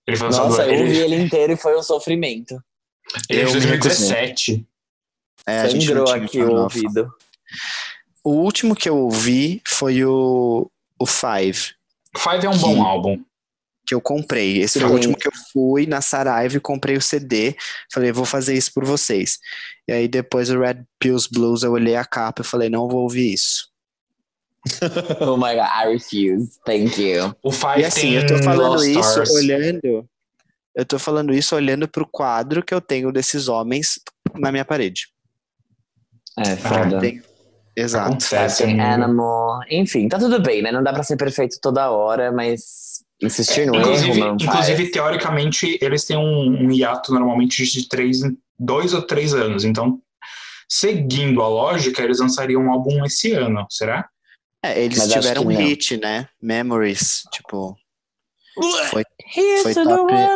Ele lançado Nossa, eu ouvi ele inteiro e foi um sofrimento. ele é de eu me 2017. É, a gente não Sangrou aqui o ouvido. O último que eu ouvi foi o, o Five, Five é um bom Que- álbum. Que eu comprei. Esse foi o Sim. último que eu fui na Saraiva e comprei o CD. Falei, vou fazer isso por vocês. E aí depois o Red Pills Blues, eu olhei a capa e falei, não vou ouvir isso. oh my god, I refuse. Thank you. O Five E assim, eu tô falando isso Stars. olhando. Eu tô falando isso olhando pro quadro que eu tenho desses homens na minha parede. É, foda. Tem- Exato. Acontece. Animal. Enfim, tá tudo bem, né? Não dá pra ser perfeito toda hora, mas insistir no erro, Inclusive, não inclusive teoricamente, eles têm um, um hiato normalmente de três, dois ou três anos. Então, seguindo a lógica, eles lançariam um álbum esse ano, será? É, eles Mas tiveram um hit, né? Memories, tipo, foi, Isso Foi top. é-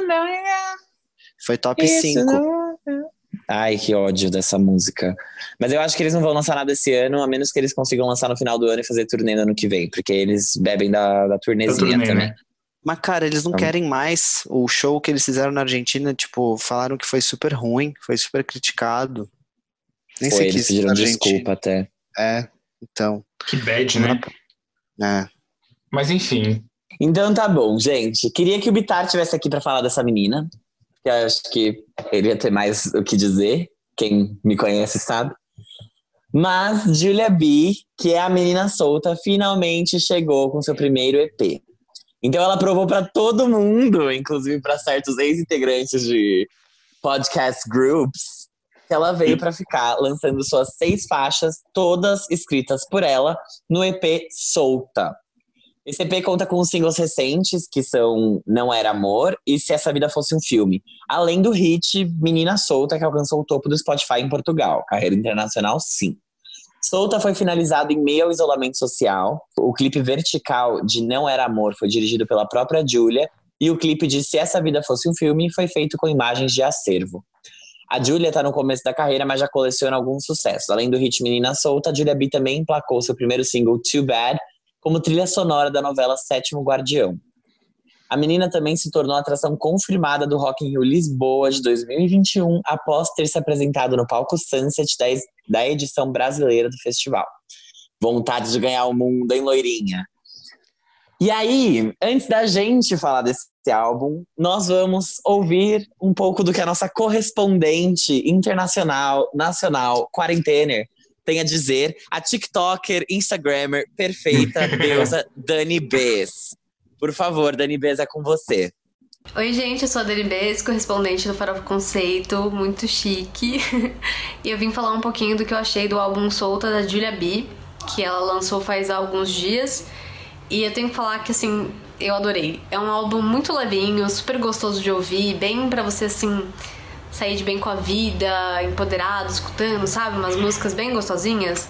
foi top Isso 5. não é- Ai, que ódio dessa música. Mas eu acho que eles não vão lançar nada esse ano, a menos que eles consigam lançar no final do ano e fazer turnê no ano que vem, porque eles bebem da, da turnezinha Da turnê, também. né? Mas, cara, eles não Então- querem mais. O show que eles fizeram na Argentina, tipo, falaram que foi super ruim, foi super criticado. Nem Foi, sei eles que pediram desculpa até. É, então. Que bad, né? É. Mas enfim, Então tá bom, gente. Queria que o Bitar tivesse aqui pra falar dessa menina. que eu acho que ele ia ter mais o que dizer. Quem me conhece sabe. Mas Julia B, que é a menina solta, finalmente chegou com seu primeiro EP. Então ela provou para todo mundo, inclusive para certos ex-integrantes de podcast groups, que ela veio para ficar lançando suas seis faixas, todas escritas por ela, no EP Solta. Esse EP conta com os singles recentes, que são Não Era Amor e Se Essa Vida Fosse um Filme. Além do hit Menina Solta, que alcançou o topo do Spotify em Portugal. Carreira internacional, sim. Solta foi finalizado em meio ao isolamento social. O clipe vertical de Não Era Amor foi dirigido pela própria Julia. E o clipe de Se Essa Vida Fosse um Filme foi feito com imagens de acervo. A Julia está no começo da carreira, mas já coleciona alguns sucessos. Além do hit Menina Solta, a Julia B também emplacou seu primeiro single Too Bad como trilha sonora da novela Sétimo Guardião. A menina também se tornou atração confirmada do Rock in Rio Lisboa de 2021, após ter se apresentado no palco Sunset da edição brasileira do festival. Vontade de ganhar o mundo, hein, loirinha? E aí, antes da gente falar desse álbum, nós vamos ouvir um pouco do que a nossa correspondente internacional, nacional, quarentener, tem a dizer a TikToker, Instagrammer perfeita, deusa Dani Bess. Por favor, Dani Bess, é com você. Oi, gente, eu sou a Dani Bess, correspondente do Farofa Conceito, muito chique. e eu vim falar um pouquinho do que eu achei do álbum Solta da Julia B, que ela lançou faz alguns dias. E eu tenho que falar que, assim, eu adorei. É um álbum muito levinho, super gostoso de ouvir, bem para você, assim, sair de bem com a vida, empoderado, escutando, sabe? Umas músicas bem gostosinhas.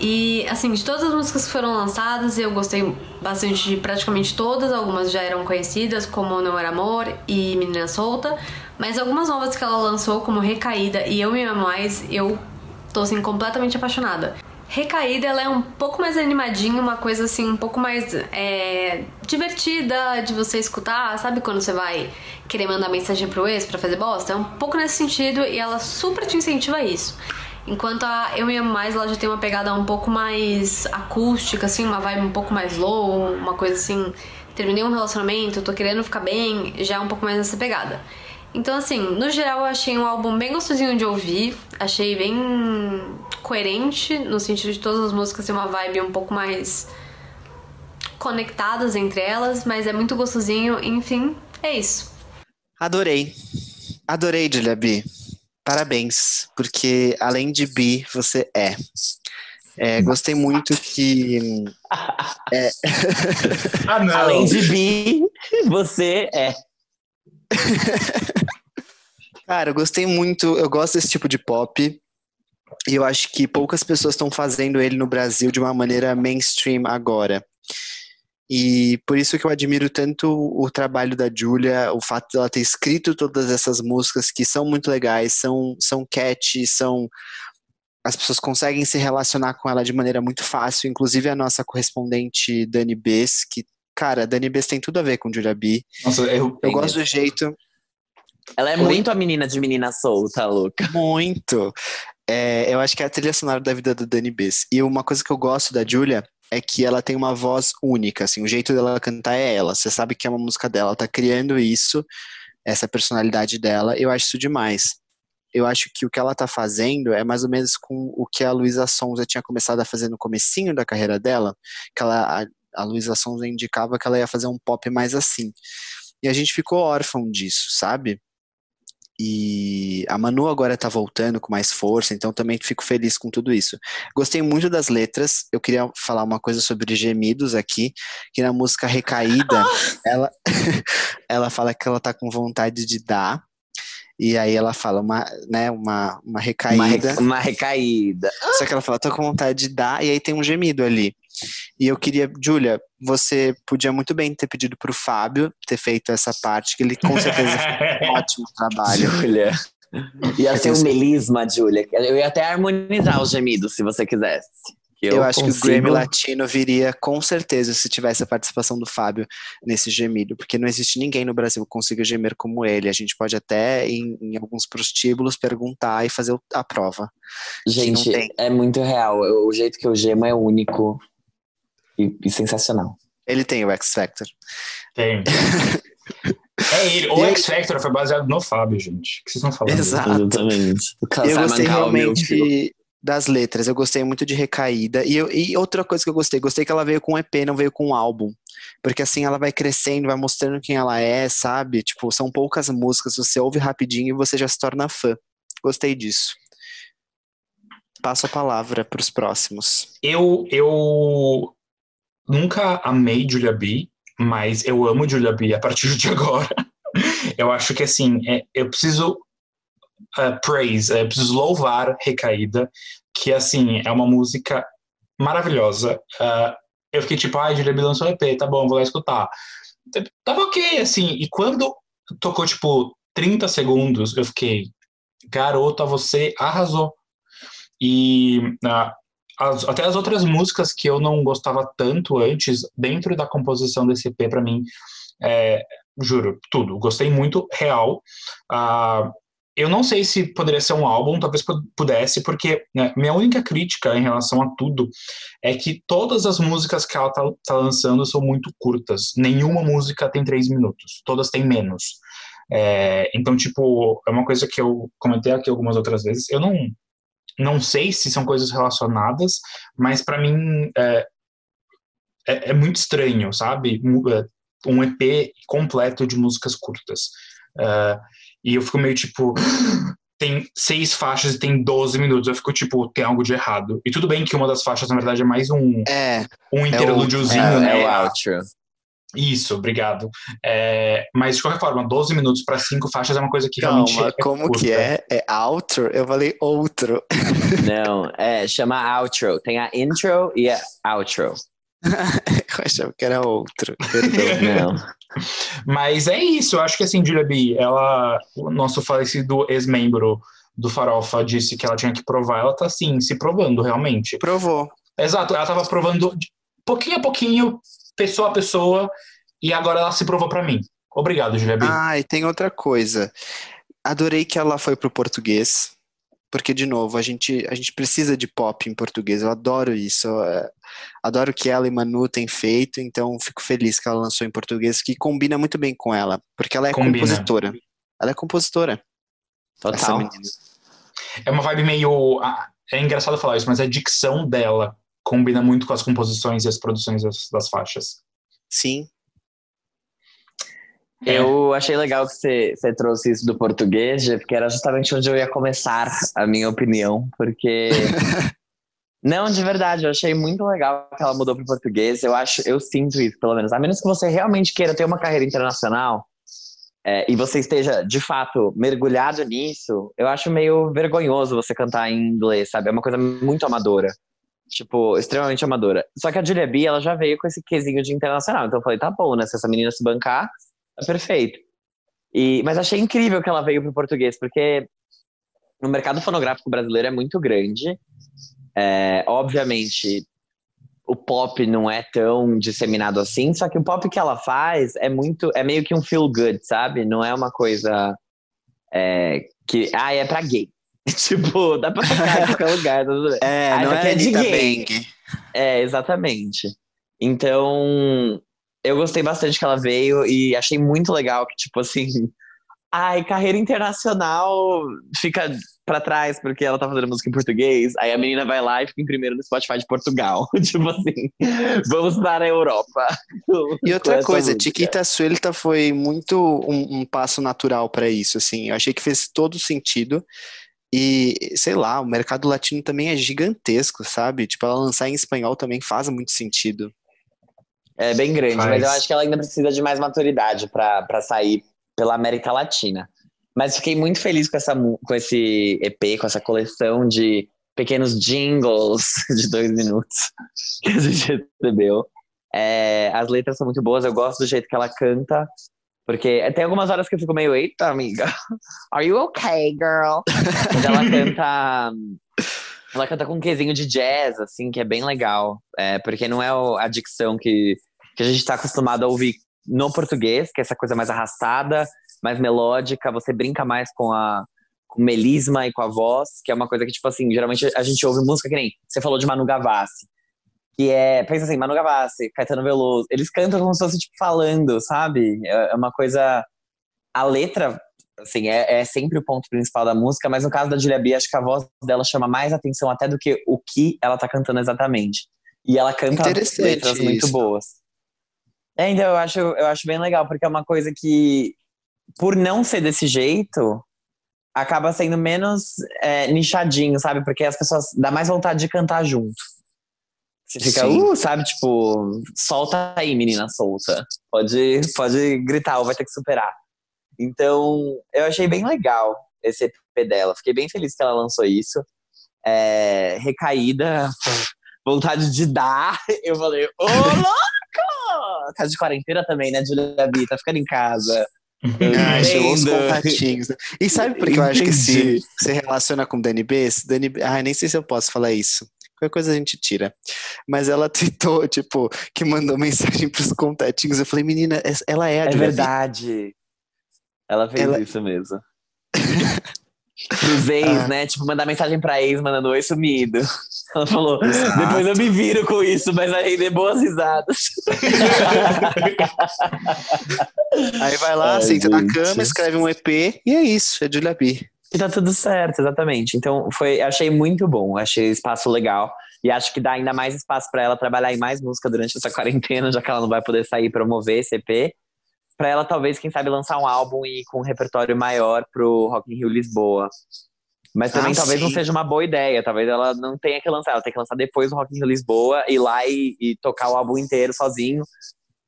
E, assim, de todas as músicas que foram lançadas, eu gostei bastante de praticamente todas. Algumas já eram conhecidas, como Não Era Amor e Menina Solta. Mas algumas novas que ela lançou, como Recaída e Eu Me Amo Mais, eu tô, assim, completamente apaixonada. Recaída, ela é um pouco mais animadinha, uma coisa, assim, um pouco mais é, divertida de você escutar. Sabe quando você vai querer mandar mensagem pro ex para fazer bosta. É um pouco nesse sentido e ela super te incentiva a isso. Enquanto a Eu Me Amo Mais, ela já tem uma pegada um pouco mais acústica, assim, uma vibe um pouco mais low, uma coisa assim, terminei um relacionamento, tô querendo ficar bem, já é um pouco mais nessa pegada. Então, assim, no geral eu achei um álbum bem gostosinho de ouvir, achei bem coerente, no sentido de todas as músicas ter uma vibe um pouco mais conectadas entre elas, mas é muito gostosinho, enfim, é isso. Adorei. Adorei, Julia B. Parabéns, porque além de bi, você é. é gostei muito que. É... Ah, não. Além de bi, você é. Cara, eu gostei muito. Eu gosto desse tipo de pop. E eu acho que poucas pessoas estão fazendo ele no Brasil de uma maneira mainstream agora. E por isso que eu admiro tanto o trabalho da Julia, o fato dela ter escrito todas essas músicas que são muito legais, são, são catchy, são. As pessoas conseguem se relacionar com ela de maneira muito fácil, inclusive a nossa correspondente Dani Bess, que, cara, Dani Bess tem tudo a ver com Julia B. Nossa, eu, eu gosto do jeito. Ela é Oi? muito a menina de menina solta, louca. Muito. É, eu acho que é a trilha sonora da vida da Dani Bess. E uma coisa que eu gosto da Julia é que ela tem uma voz única, assim, o jeito dela cantar é ela. Você sabe que é uma música dela, ela tá criando isso, essa personalidade dela. Eu acho isso demais. Eu acho que o que ela tá fazendo é mais ou menos com o que a Luísa Sonza tinha começado a fazer no comecinho da carreira dela, que ela, a, a Luísa Sonza indicava que ela ia fazer um pop mais assim. E a gente ficou órfão disso, sabe? E a Manu agora tá voltando com mais força, então também fico feliz com tudo isso. Gostei muito das letras. Eu queria falar uma coisa sobre gemidos aqui, que na música Recaída, ela ela fala que ela tá com vontade de dar. E aí ela fala uma, né, uma, uma recaída. Uma, re, uma recaída. Só que ela fala, tô com vontade de dar, e aí tem um gemido ali. E eu queria, Júlia, você podia muito bem ter pedido para o Fábio ter feito essa parte, que ele com certeza fez um ótimo trabalho. Júlia. Ia ser um melisma, Júlia. Eu ia até harmonizar os gemidos, se você quisesse. Eu, eu, acho consigo... que o Grammy Latino viria com certeza se tivesse a participação do Fábio nesse gemido, porque não existe ninguém no Brasil que consiga gemer como ele. A gente pode até, em, em alguns prostíbulos, perguntar e fazer a prova. Gente, é muito real. O jeito que eu gemo é único e, e sensacional. Ele tem o X Factor. Tem. É ele. O X Factor foi baseado no Fábio, gente. O que vocês estão falando? Exato. Exatamente. Eu gostei realmente das letras. Eu gostei muito de Recaída. E, eu- e outra coisa que eu gostei, gostei que ela veio com um EP, não veio com um álbum. Porque assim ela vai crescendo, vai mostrando quem ela é, sabe? Tipo, são poucas músicas, você ouve rapidinho e você já se torna fã. Gostei disso. Passo a palavra para os próximos. Eu, eu nunca amei Julia B, mas eu amo Julia B a partir de agora. Eu acho que assim, é, eu preciso uh, praise, é, eu preciso louvar Recaída, que assim, é uma música maravilhosa. Uh, eu fiquei tipo, ai, Julia B lançou EP, tá bom, vou lá escutar. Tava ok, assim, e quando tocou tipo 30 segundos, eu fiquei, garota, você arrasou. E ah, as- até as outras músicas que eu não gostava tanto antes, dentro da composição desse EP, pra mim, é, juro, tudo. Gostei muito, real. Ah, eu não sei se poderia ser um álbum, talvez pu- pudesse, porque né, minha única crítica em relação a tudo é que todas as músicas que ela tá, tá lançando são muito curtas. Nenhuma música tem três minutos, todas têm menos. É, então, tipo, é uma coisa que eu comentei aqui algumas outras vezes. Eu não, não sei se são coisas relacionadas, mas pra mim é, é, é muito estranho, sabe? É, Um EP completo de músicas curtas. É, e eu fico meio tipo. Tem seis faixas e tem 12 minutos. Eu fico tipo, tem algo de errado. E tudo bem que uma das faixas, na verdade, é mais um, É, um interlúdiozinho, É, né? é o outro. Isso, obrigado. É, mas de qualquer forma, 12 minutos para cinco faixas é uma coisa que realmente. calma, é como curta. que é? É outro? Eu falei outro. Não, é, chama outro. Tem a intro e a outro. Eu achava que era outro. Perdão. Não. Mas é isso, eu acho que assim, Julia B, ela, o nosso falecido ex-membro do Farofa disse que ela tinha que provar, ela tá assim, se provando realmente. Provou. Exato, ela tava provando de pouquinho a pouquinho, pessoa a pessoa, e agora ela se provou pra mim. Obrigado, Julia B. Ah, e tem outra coisa. Adorei que ela foi pro português, porque, de novo, a gente, a gente precisa de pop em português. Eu adoro isso. eu, é, adoro o que ela e Manu têm feito, então fico feliz que ela lançou em português, que combina muito bem com ela, porque ela é Combina. compositora. Ela é compositora, Total. É uma vibe meio. ah, É engraçado falar isso, mas a dicção dela combina muito com as composições e as produções das, das faixas. Sim. É. Eu achei legal que você, você trouxe isso do português, porque era justamente onde eu ia começar a minha opinião, porque. Não, de verdade, eu achei muito legal que ela mudou para português. Eu acho, eu sinto isso, pelo menos. A menos que você realmente queira ter uma carreira internacional é, e você esteja, de fato, mergulhado nisso, eu acho meio vergonhoso você cantar em inglês, sabe? É uma coisa muito amadora. Tipo, extremamente amadora. Só que a Julia B, ela já veio com esse quesinho de internacional. Então eu falei, tá bom, né? Se essa menina se bancar, tá perfeito. E, mas achei incrível que ela veio pro português, porque o mercado fonográfico brasileiro é muito grande. É, obviamente, o pop não é tão disseminado assim, só que o pop que ela faz é muito, é meio que um feel good, sabe? Não é uma coisa é, que, ah, é pra gay. tipo, dá pra tocar em qualquer lugar, tá tudo bem. É, Ah, não é é de gay. Bang. É, exatamente. Então, eu gostei bastante que ela veio e achei muito legal que, tipo assim, ai, carreira internacional fica pra trás porque ela tá fazendo música em português. Aí a menina vai lá e fica em primeiro no Spotify de Portugal. tipo assim, vamos para a Europa. E outra coisa, música. Chiquita Suelta foi muito um, um passo natural para isso, assim. Eu achei que fez todo sentido. E, sei lá, o mercado latino também é gigantesco, sabe? Tipo, ela lançar em espanhol também faz muito sentido. É bem grande, Faz. mas eu acho que ela ainda precisa de mais maturidade pra pra sair pela América Latina. Mas fiquei muito feliz com, essa, mu- com esse EP, com essa coleção de pequenos jingles de dois minutos que a gente recebeu. É, as letras são muito boas, eu gosto do jeito que ela canta, porque tem algumas horas que eu fico meio, eita, amiga, are you okay, girl? Mas ela canta. Ela canta com um quesinho de jazz, assim, que é bem legal. É, porque não é a dicção que, que a gente tá acostumado a ouvir no português, que é essa coisa mais arrastada, mais melódica, você brinca mais com a com melisma e com a voz, que é uma coisa que, tipo assim, geralmente a gente ouve música que nem você falou de Manu Gavassi. Que é, pensa assim, Manu Gavassi, Caetano Veloso, eles cantam como se fosse, tipo, falando, sabe? É é uma coisa a letra, assim, é, é, sempre o ponto principal da música, mas no caso da Julia B, acho que a voz dela chama mais atenção até do que o que ela tá cantando exatamente. E ela canta letras isso. muito boas. É, então eu acho, eu acho bem legal, porque é uma coisa que, por não ser desse jeito, acaba sendo menos é, nichadinho, sabe? Porque as pessoas dá mais vontade de cantar junto. Você fica, uh, sabe, tipo, solta aí, menina solta. Pode, pode gritar ou vai ter que superar. Então, eu achei bem legal esse EP dela. Fiquei bem feliz que ela lançou isso. É, recaída, vontade de dar. Eu falei, ô, louco! Tá de quarentena também, né, Julia B? Tá ficando em casa. Ah, chegou os contatinhos. E sabe por que eu acho que se, se relaciona com Dani B? Dani B... Ai, nem sei se eu posso falar isso. Qualquer coisa a gente tira. Mas ela tweetou, tipo, que mandou mensagem pros contatinhos. Eu falei, menina, ela é a É verdade. Ela fez ela... isso mesmo. Pros ex, ah. né? Tipo, mandar mensagem pra ex mandando oi sumido. Ela falou, Exato. depois eu me viro com isso, mas aí dê boas risadas. aí vai lá, Ai, senta gente. na cama, escreve um EP e é isso, é Julia B. E tá tudo certo, exatamente. Então, foi, achei muito bom, achei espaço legal. E acho que dá ainda mais espaço para ela trabalhar em mais música durante essa quarentena, já que ela não vai poder sair promover EP. Pra ela, talvez, quem sabe, lançar um álbum e com um repertório maior pro Rock in Rio Lisboa. Mas também ah, talvez sim. não seja uma boa ideia. Talvez ela não tenha que lançar. Ela tem que lançar depois do Rock in Rio Lisboa, ir lá e, e tocar o álbum inteiro sozinho.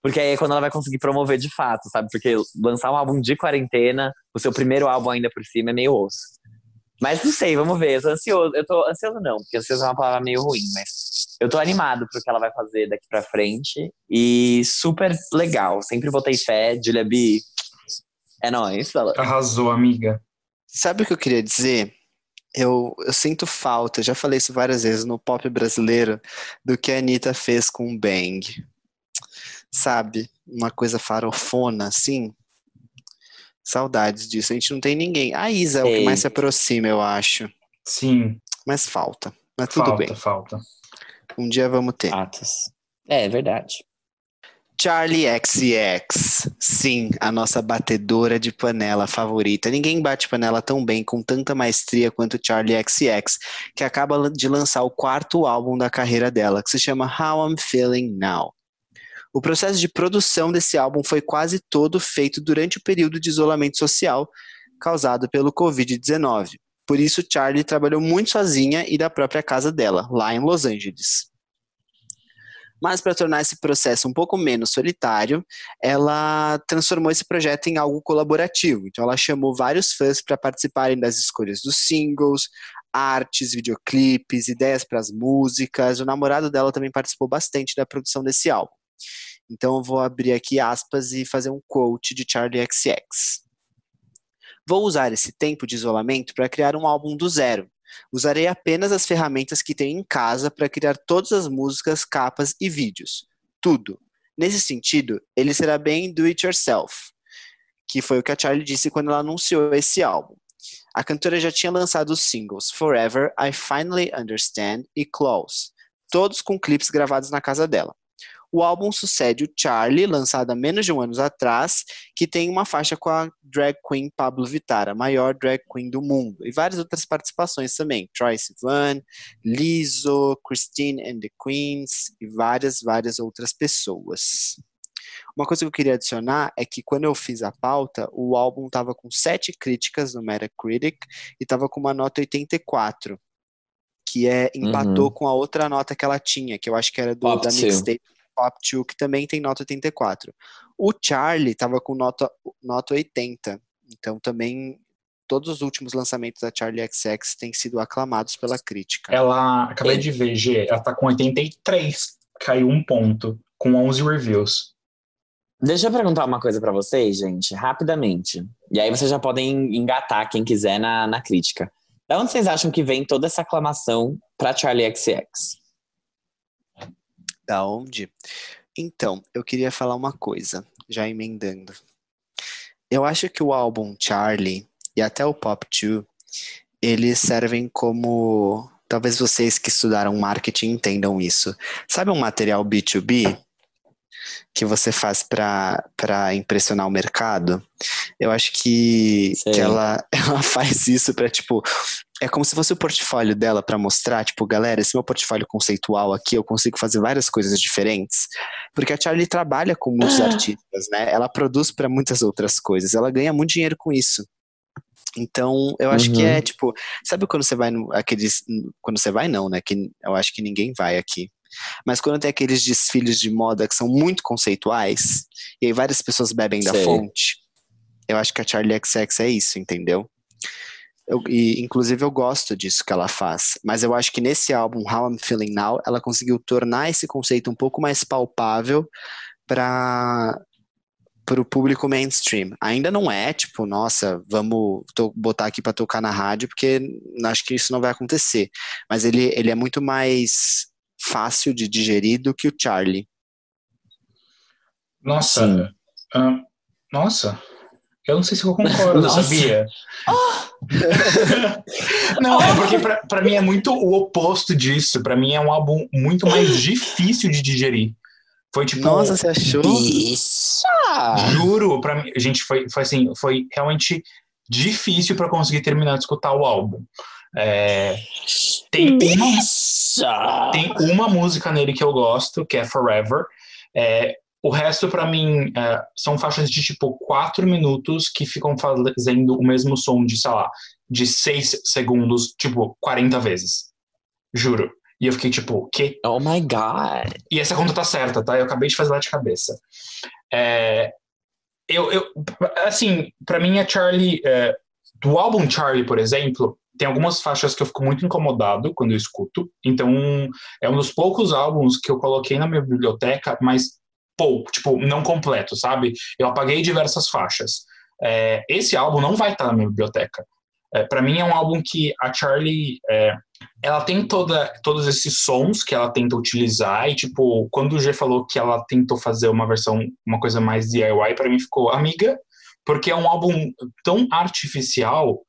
Porque aí é quando ela vai conseguir promover de fato, sabe? Porque lançar um álbum de quarentena, o seu primeiro álbum ainda por cima, é meio osso. Mas não sei, vamos ver. Eu tô ansioso. Eu tô ansioso não, porque ansioso é uma palavra meio ruim, mas eu tô animado pro que ela vai fazer daqui pra frente. E super legal. Sempre botei fé. Julia B, é nóis. Fala. Arrasou, amiga. Sabe o que eu queria dizer? Eu, eu sinto falta, já falei isso várias vezes no pop brasileiro, do que a Anitta fez com o Bang sabe? Uma coisa farofona, assim. Saudades disso. A gente não tem ninguém. A Isa Sei. é o que mais se aproxima, eu acho. Sim. Mas falta. Mas tudo falta, bem. Falta. Um dia vamos ter. Atos. É, é verdade. Charlie XCX. Sim, a nossa batedora de panela favorita. Ninguém bate panela tão bem, com tanta maestria quanto Charlie XCX, que acaba de lançar o quarto álbum da carreira dela, que se chama How I'm Feeling Now. O processo de produção desse álbum foi quase todo feito durante o período de isolamento social causado pelo Covid-19. Por isso, Charlie trabalhou muito sozinha e da própria casa dela, lá em Los Angeles. Mas para tornar esse processo um pouco menos solitário, ela transformou esse projeto em algo colaborativo. Então, ela chamou vários fãs para participarem das escolhas dos singles, artes, videoclipes, ideias para as músicas. O namorado dela também participou bastante da produção desse álbum. Então eu vou abrir aqui aspas e fazer um quote de Charlie XX. Vou usar esse tempo de isolamento para criar um álbum do zero. Usarei apenas as ferramentas que tenho em casa para criar todas as músicas, capas e vídeos. Tudo. Nesse sentido, ele será bem do it yourself, que foi o que a Charlie disse quando ela anunciou esse álbum. A cantora já tinha lançado os singles Forever, I Finally Understand e Close, todos com clipes gravados na casa dela. O álbum sucede o Charlie, lançado há menos de um ano atrás, que tem uma faixa com a drag queen Pablo Vittar, a maior drag queen do mundo, e várias outras participações também, Troy Sivan, Lizzo, Christine and the Queens e várias, várias outras pessoas. Uma coisa que eu queria adicionar é que quando eu fiz a pauta, o álbum estava com sete críticas no Metacritic e estava com uma nota 84, que é empatou uhum. com a outra nota que ela tinha, que eu acho que era do, da mixtape Pop 2, que também tem nota 84. O Charlie estava com nota, nota 80. Então também todos os últimos lançamentos da Charlie XX têm sido aclamados pela crítica. Ela, acabei de ver, G, ela tá com 83, caiu um ponto, com 11 reviews. Deixa eu perguntar uma coisa para vocês, gente, rapidamente. E aí vocês já podem engatar quem quiser na, na crítica. Da onde vocês acham que vem toda essa aclamação para Charlie XX? Da onde? Então, eu queria falar uma coisa, já emendando. Eu acho que o álbum Charlie e até o Pop 2, eles servem como. Talvez vocês que estudaram marketing entendam isso. Sabe um material B2B? Que você faz para impressionar o mercado. Eu acho que, que ela, ela faz isso para tipo. É como se fosse o portfólio dela para mostrar, tipo, galera, esse meu portfólio conceitual aqui, eu consigo fazer várias coisas diferentes. Porque a Charlie trabalha com muitos ah. artistas, né? Ela produz para muitas outras coisas, ela ganha muito dinheiro com isso. Então, eu acho uhum. que é uhum. tipo, sabe quando você vai no aqueles quando você vai não, né, que eu acho que ninguém vai aqui. Mas quando tem aqueles desfiles de moda que são muito conceituais, e aí várias pessoas bebem Sei. da fonte, eu acho que a Charlie XX é isso, entendeu? Eu, e, inclusive, eu gosto disso que ela faz. Mas eu acho que nesse álbum, How I'm Feeling Now, ela conseguiu tornar esse conceito um pouco mais palpável para para o público mainstream. Ainda não é tipo, nossa, vamos botar aqui para tocar na rádio, porque acho que isso não vai acontecer. Mas ele, ele é muito mais fácil de digerir do que o Charlie. Nossa, uh, nossa, eu não sei se eu concordo, sabia? não, é porque pra, pra mim é muito o oposto disso. Pra mim é um álbum muito mais difícil de digerir. Foi tipo. Nossa, você achou? Isso! Juro, pra mim, gente, foi, foi assim, foi realmente difícil para conseguir terminar de escutar o álbum. É, tem, uma, tem uma música nele que eu gosto, que é Forever. É, o resto, para mim, é, são faixas de tipo quatro minutos que ficam fazendo o mesmo som de, sei lá, de seis segundos, tipo, 40 vezes. Juro. E eu fiquei tipo, o quê? Oh my god. E essa conta tá certa, tá? Eu acabei de fazer lá de cabeça. É, eu, eu, assim, para mim a Charlie, é, do álbum Charlie, por exemplo, tem algumas faixas que eu fico muito incomodado quando eu escuto. Então, é um dos poucos álbuns que eu coloquei na minha biblioteca, mas pouco, tipo, não completo, sabe? Eu apaguei diversas faixas. É, esse álbum não vai estar na minha biblioteca. É, para mim é um álbum que a Charlie é, ela tem toda, todos esses sons que ela tenta utilizar e tipo quando o G falou que ela tentou fazer uma versão uma coisa mais DIY para mim ficou amiga porque é um álbum tão artificial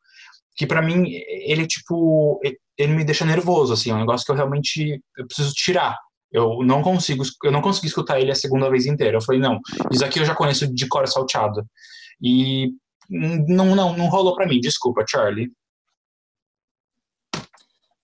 que para mim ele tipo ele me deixa nervoso assim é um negócio que eu realmente eu preciso tirar eu não consigo eu não consegui escutar ele a segunda vez inteira eu falei não isso aqui eu já conheço de cor salteado e não, não, não rolou para mim, desculpa, Charlie.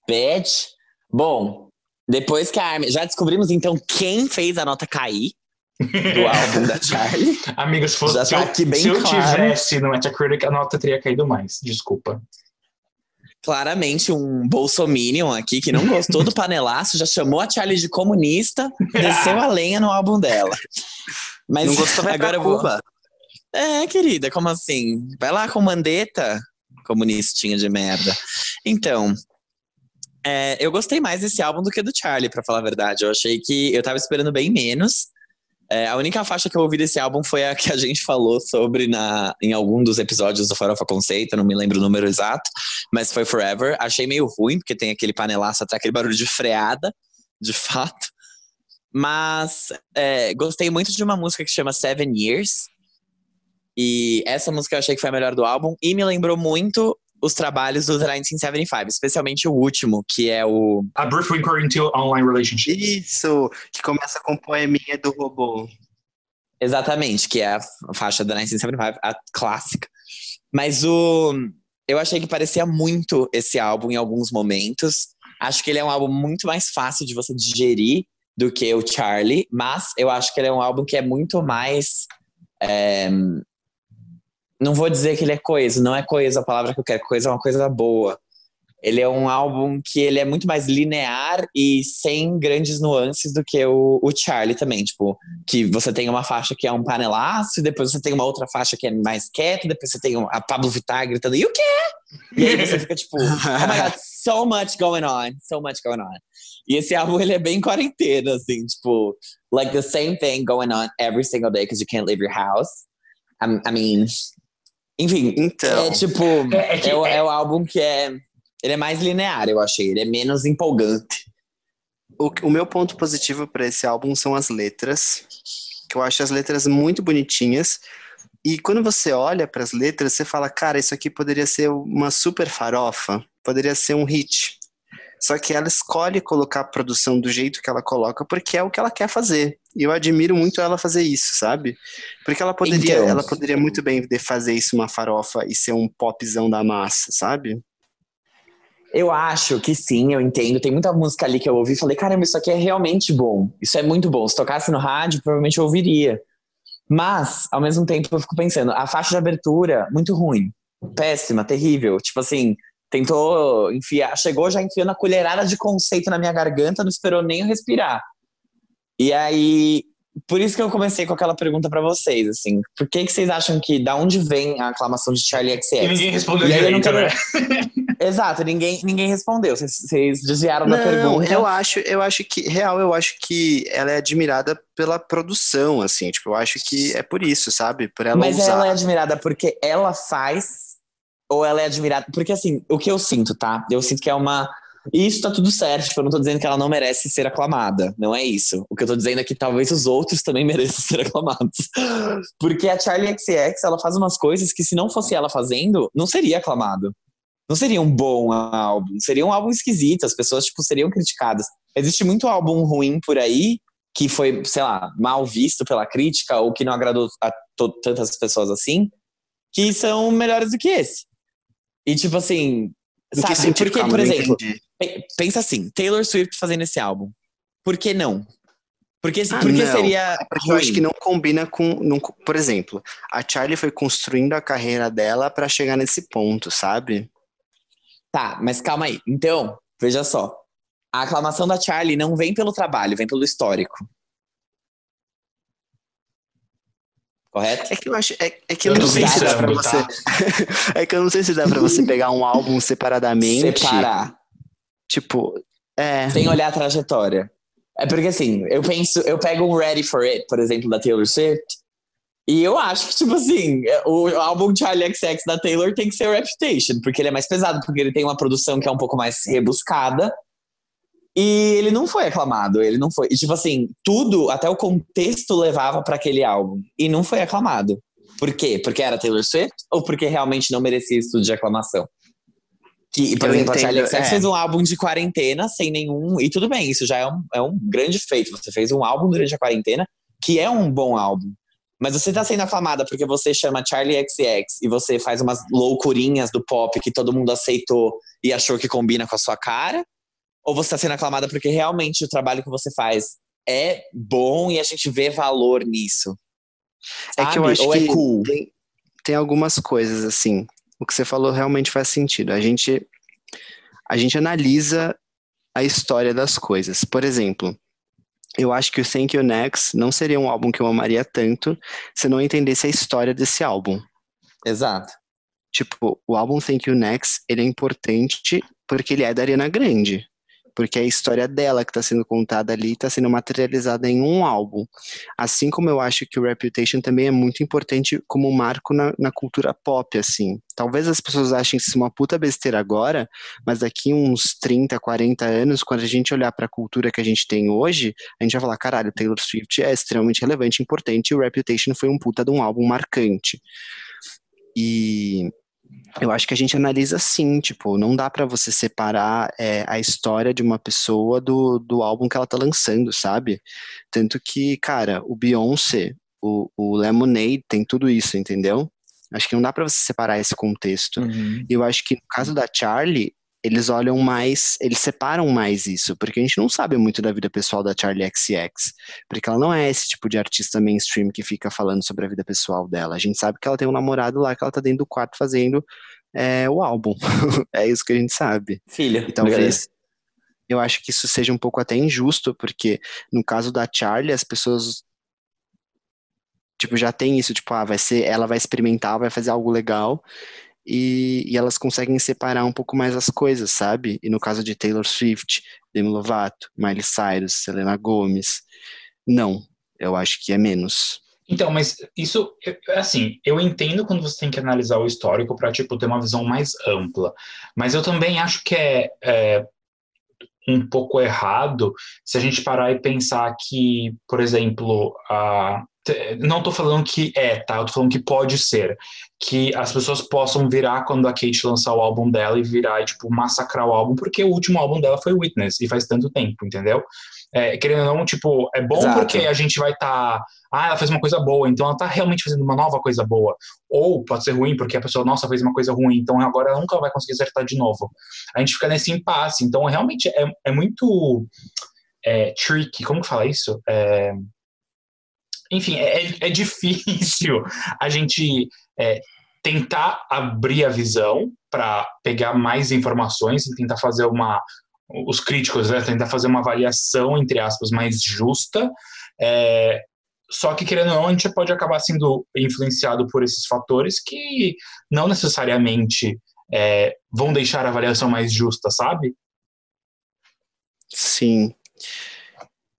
Bitch. Bom, depois que a Armin. Já descobrimos então quem fez a nota cair do álbum da Charlie. Amiga, se, fosse, Já tá se, eu, se eu tivesse no Metacritic, a nota teria caído mais. Desculpa. Claramente um bolsominion aqui que não gostou do panelaço, já chamou a Charlie de comunista, desceu a lenha no álbum dela. Mas não gostou, vai agora eu vou. É, querida, como assim? Vai lá com mandeta, comunistinha de merda. Então, é, eu gostei mais desse álbum do que do Charlie, para falar a verdade. Eu achei que eu tava esperando bem menos. É, a única faixa que eu ouvi desse álbum foi a que a gente falou sobre na, em algum dos episódios do Farofa Conceito, não me lembro o número exato, mas foi Forever. Achei meio ruim, porque tem aquele panelaço atrás, aquele barulho de freada, de fato. Mas é, gostei muito de uma música que chama Seven Years, e essa música eu achei que foi a melhor do álbum e me lembrou muito os trabalhos do 1975, especialmente o último, que é o. A Brief Inquiry into Online Relationships. Isso, que começa com poeminha do robô. Exatamente, que é a faixa da 1975, a clássica. Mas o. Eu achei que parecia muito esse álbum em alguns momentos. Acho que ele é um álbum muito mais fácil de você digerir do que o Charlie, mas eu acho que ele é um álbum que é muito mais. É, não vou dizer que ele é coeso, não é coeso a palavra que eu quero, coeso é uma coisa boa. Ele é um álbum que ele é muito mais linear e sem grandes nuances do que o, o Charlie também. Tipo, que você tem uma faixa que é um panelaço, e depois você tem uma outra faixa que é mais quieta, depois você tem a Pablo Vittar gritando, e o quê? E aí você fica tipo, oh my god, so much going on, so much going on. E esse álbum, ele é bem quarentena, assim, tipo, like the same thing going on every single day because you can't leave your house. I mean, enfim, então. É tipo, é, é, que, é, o, é, o álbum que é. Ele é mais linear, eu achei. Ele é menos empolgante. O, o meu ponto positivo para esse álbum são as letras, que eu acho as letras muito bonitinhas. E quando você olha para as letras, você fala, cara, isso aqui poderia ser uma super farofa, poderia ser um hit. Só que ela escolhe colocar a produção do jeito que ela coloca, porque é o que ela quer fazer. E eu admiro muito ela fazer isso, sabe? Porque ela poderia, Então. ela poderia muito bem fazer isso uma farofa e ser um popzão da massa, sabe? Eu acho que sim, eu entendo. Tem muita música ali que eu ouvi e falei, caramba, isso aqui é realmente bom. Isso é muito bom. Se tocasse no rádio, provavelmente eu ouviria. Mas, ao mesmo tempo, eu fico pensando, a faixa de abertura, muito ruim. Péssima, terrível. Tipo assim, tentou enfiar, chegou já enfiando a colherada de conceito na minha garganta, não esperou nem eu respirar. E aí, por isso que eu comecei com aquela pergunta pra vocês, assim, por que que vocês acham que, da onde vem a aclamação de Charlie XX? E ninguém respondeu E direito, quero- né? Exato, ninguém, ninguém respondeu. Vocês, vocês desviaram da Não, pergunta. eu acho, eu acho que, real, eu acho que ela é admirada pela produção, assim, tipo, eu acho que é por isso, sabe? Por ela Mas usar. ela é admirada porque ela faz, ou ela é admirada. Porque assim, o que eu sinto, tá? Eu sinto que é uma. E isso tá tudo certo, tipo, eu não tô dizendo que ela não merece ser aclamada, não é isso. O que eu tô dizendo é que talvez os outros também mereçam ser aclamados. Porque a Charlie XX, ela faz umas coisas que se não fosse ela fazendo, não seria aclamado. Não seria um bom álbum, seria um álbum esquisito, as pessoas, tipo, seriam criticadas. Existe muito álbum ruim por aí, que foi, sei lá, mal visto pela crítica, ou que não agradou a tantas pessoas assim, que são melhores do que esse. E, tipo assim, que sabe? Porque, por exemplo, entendi. Pe- Pensa assim, Taylor Swift fazendo esse álbum. Por que não? Porque, Ah, porque não. seria. Porque eu acho que não combina com. não por exemplo, a Charlie foi construindo a carreira dela pra chegar nesse ponto, sabe? Tá, mas calma aí. Então, veja só. A aclamação da Charlie não vem pelo trabalho, vem pelo histórico. Correto? É que eu acho. É, é que eu Eu não sei se dá pra você. é que eu não sei se dá pra você pegar um álbum separadamente. Separar, Tipo, é. sem olhar a trajetória. É porque assim, eu penso, eu pego um Ready for It, por exemplo, da Taylor Swift, e eu acho que, tipo assim, o álbum Charlie XX da Taylor tem que ser Reputation, porque ele é mais pesado, porque ele tem uma produção que é um pouco mais rebuscada. E ele não foi aclamado, ele não foi. E, tipo assim, tudo, até o contexto levava para aquele álbum. E não foi aclamado. Por quê? Porque era Taylor Swift ou porque realmente não merecia estudo de aclamação? Que, por Eu exemplo, a Charlie entendo, XX é. fez um álbum de quarentena sem nenhum. E tudo bem, isso já é um, é um grande feito. Você fez um álbum durante a quarentena, que é um bom álbum. Mas você tá sendo aclamada porque você chama Charlie XX e você faz umas loucurinhas do pop que todo mundo aceitou e achou que combina com a sua cara? Ou você tá sendo aclamada porque realmente o trabalho que você faz é bom e a gente vê valor nisso? É que eu Sabe? acho Ou que é cool? tem, tem algumas coisas, assim. O que você falou realmente faz sentido. A gente, a gente analisa a história das coisas. Por exemplo, eu acho que o Thank You Next não seria um álbum que eu amaria tanto se não entendesse a história desse álbum. Exato. Tipo, o álbum Thank You Next, ele é importante porque ele é da Ariana Grande. Porque é a história dela que está sendo contada ali está sendo materializada em um álbum. Assim como eu acho que o Reputation também é muito importante como marco na, na cultura pop, assim. Talvez as pessoas achem isso uma puta besteira agora, mas daqui uns 30, 40 anos, quando a gente olhar para a cultura que a gente tem hoje, a gente vai falar, caralho, Taylor Swift é extremamente relevante, importante, e o Reputation foi um puta de um álbum marcante. E eu acho que a gente analisa assim, tipo, não dá pra você separar é, a história de uma pessoa do, do álbum que ela tá lançando, sabe? Tanto que, cara, o Beyoncé, o, o Lemonade tem tudo isso, entendeu? Acho que não dá pra você separar esse contexto. Uhum. E eu acho que no caso da Charlie, eles olham mais, eles separam mais isso, porque a gente não sabe muito da vida pessoal da Charlie XX, porque ela não é esse tipo de artista mainstream que fica falando sobre a vida pessoal dela. A gente sabe que ela tem um namorado lá que ela tá dentro do quarto fazendo é, o álbum. é isso que a gente sabe. Filho. E talvez eu acho que isso seja um pouco até injusto, porque no caso da Charlie, as pessoas tipo já tem isso, tipo, ah, vai ser, ela vai experimentar, vai fazer algo legal. E, e elas conseguem separar um pouco mais as coisas, sabe? E no caso de Taylor Swift, Demi Lovato, Miley Cyrus, Selena Gomez, não, eu acho que é menos. Então, mas isso, assim, eu entendo quando você tem que analisar o histórico para, tipo, ter uma visão mais ampla. Mas eu também acho que é, é um pouco errado se a gente parar e pensar que, por exemplo, a, não tô falando que é, tá? Eu tô falando que pode ser. Que as pessoas possam virar quando a Kate lançar o álbum dela e virar e, tipo, massacrar o álbum, porque o último álbum dela foi Witness, e faz tanto tempo, entendeu? É, querendo ou não, tipo, é bom Exato. porque a gente vai estar. ah, ela fez uma coisa boa, então ela tá realmente fazendo uma nova coisa boa. Ou pode ser ruim, porque a pessoa, nossa, fez uma coisa ruim, então agora ela nunca vai conseguir acertar de novo. A gente fica nesse impasse. Então, realmente é, é muito é, tricky. Como que fala isso? É, enfim, é, é difícil a gente é, tentar abrir a visão para pegar mais informações e tentar fazer uma. Os críticos, né, tentar fazer uma avaliação, entre aspas, mais justa. É, só que, querendo ou não, a gente pode acabar sendo influenciado por esses fatores que não necessariamente é, vão deixar a avaliação mais justa, sabe? Sim.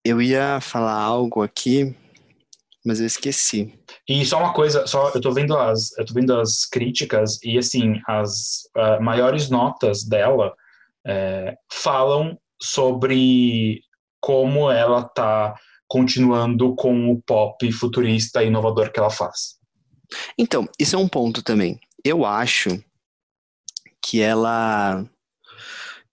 Eu ia falar algo aqui, mas eu esqueci. E só uma coisa, só eu tô vendo as, eu tô vendo as críticas e assim as uh, maiores notas dela é, falam sobre como ela tá continuando com o pop futurista e inovador que ela faz. Então, isso é um ponto também. Eu acho que ela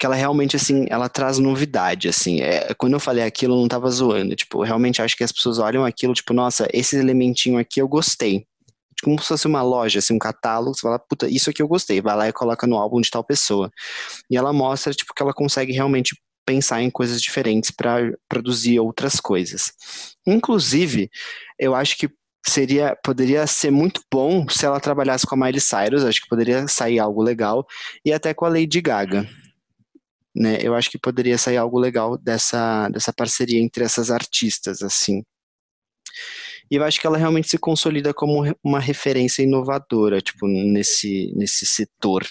ela realmente assim, ela traz novidade, assim. É, quando eu falei aquilo, eu não tava zoando. Tipo, realmente acho que as pessoas olham aquilo, tipo, nossa, esse elementinho aqui eu gostei. Tipo, como se fosse uma loja, assim, um catálogo, você fala, puta, isso aqui eu gostei, vai lá e coloca no álbum de tal pessoa. E ela mostra, tipo, que ela consegue realmente pensar em coisas diferentes para produzir outras coisas. Inclusive, eu acho que seria poderia ser muito bom se ela trabalhasse com a Miley Cyrus, acho que poderia sair algo legal e até com a Lady Gaga. Né? Eu acho que poderia sair algo legal dessa dessa parceria entre essas artistas assim. E eu acho que ela realmente se consolida como uma referência inovadora, tipo, nesse, nesse setor.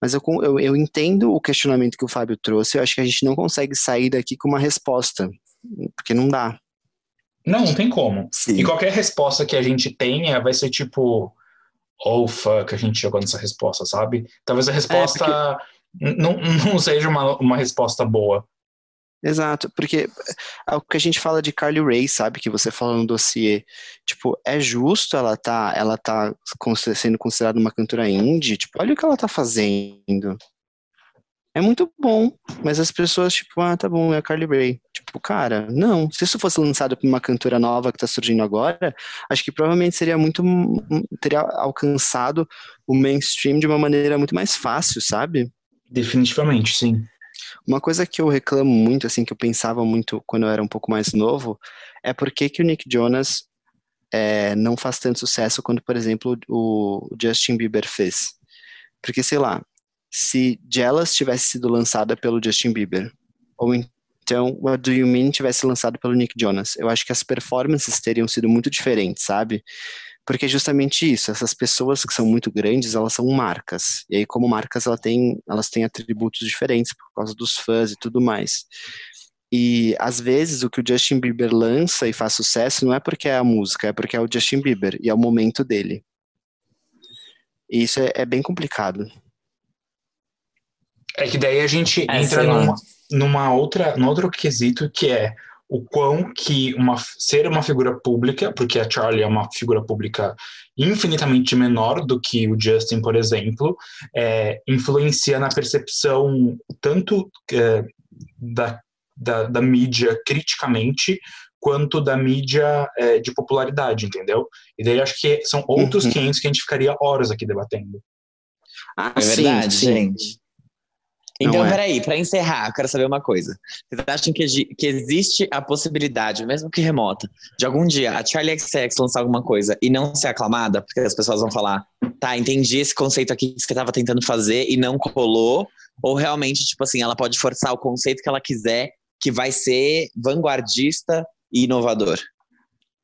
Mas eu, eu, eu entendo o questionamento que o Fábio trouxe, eu acho que a gente não consegue sair daqui com uma resposta, porque não dá. Não, não tem como. Sim. E qualquer resposta que a gente tenha vai ser tipo, oh fuck, a gente chegou nessa resposta, sabe? Talvez a resposta É, não, não seja uma, uma resposta boa. Exato, porque é o que a gente fala de Carly Rae, sabe, que você fala no dossiê, tipo, é justo ela tá, ela tá sendo considerada uma cantora indie, tipo, olha o que ela tá fazendo. É muito bom, mas as pessoas, tipo, ah, tá bom, é a Carly Rae. Tipo, cara, não, se isso fosse lançado por uma cantora nova que tá surgindo agora, acho que provavelmente seria muito, teria alcançado o mainstream de uma maneira muito mais fácil, sabe? Definitivamente, sim. Uma coisa que eu reclamo muito, assim, que eu pensava muito quando eu era um pouco mais novo, é por que, que o Nick Jonas é, não faz tanto sucesso quanto, por exemplo, o Justin Bieber fez. Porque, sei lá, se Jealous tivesse sido lançada pelo Justin Bieber, ou então What Do You Mean tivesse lançado pelo Nick Jonas, eu acho que as performances teriam sido muito diferentes, sabe? Porque é justamente isso, essas pessoas que são muito grandes, elas são marcas. E aí, como marcas, ela tem, elas têm atributos diferentes por causa dos fãs e tudo mais. E às vezes o que o Justin Bieber lança e faz sucesso não é porque é a música, é porque é o Justin Bieber e é o momento dele. E isso é, é bem complicado. É que daí a gente É, entra numa, numa outra, num outro quesito que é o quão que uma, ser uma figura pública, porque a Charlie é uma figura pública infinitamente menor do que o Justin, por exemplo, é, influencia na percepção tanto é, da, da, da mídia criticamente quanto da mídia é, de popularidade, entendeu? E daí acho que são outros Uhum. 500 que a gente ficaria horas aqui debatendo. Ah, É sim, verdade, sim. gente. Então, é. peraí, pra encerrar, eu quero saber uma coisa. Vocês acham que, que existe a possibilidade, mesmo que remota, de algum dia a Charlie XX lançar alguma coisa e não ser aclamada? Porque as pessoas vão falar, tá, entendi esse conceito aqui que você tava tentando fazer e não colou. Ou realmente, tipo assim, ela pode forçar o conceito que ela quiser, que vai ser vanguardista e inovador.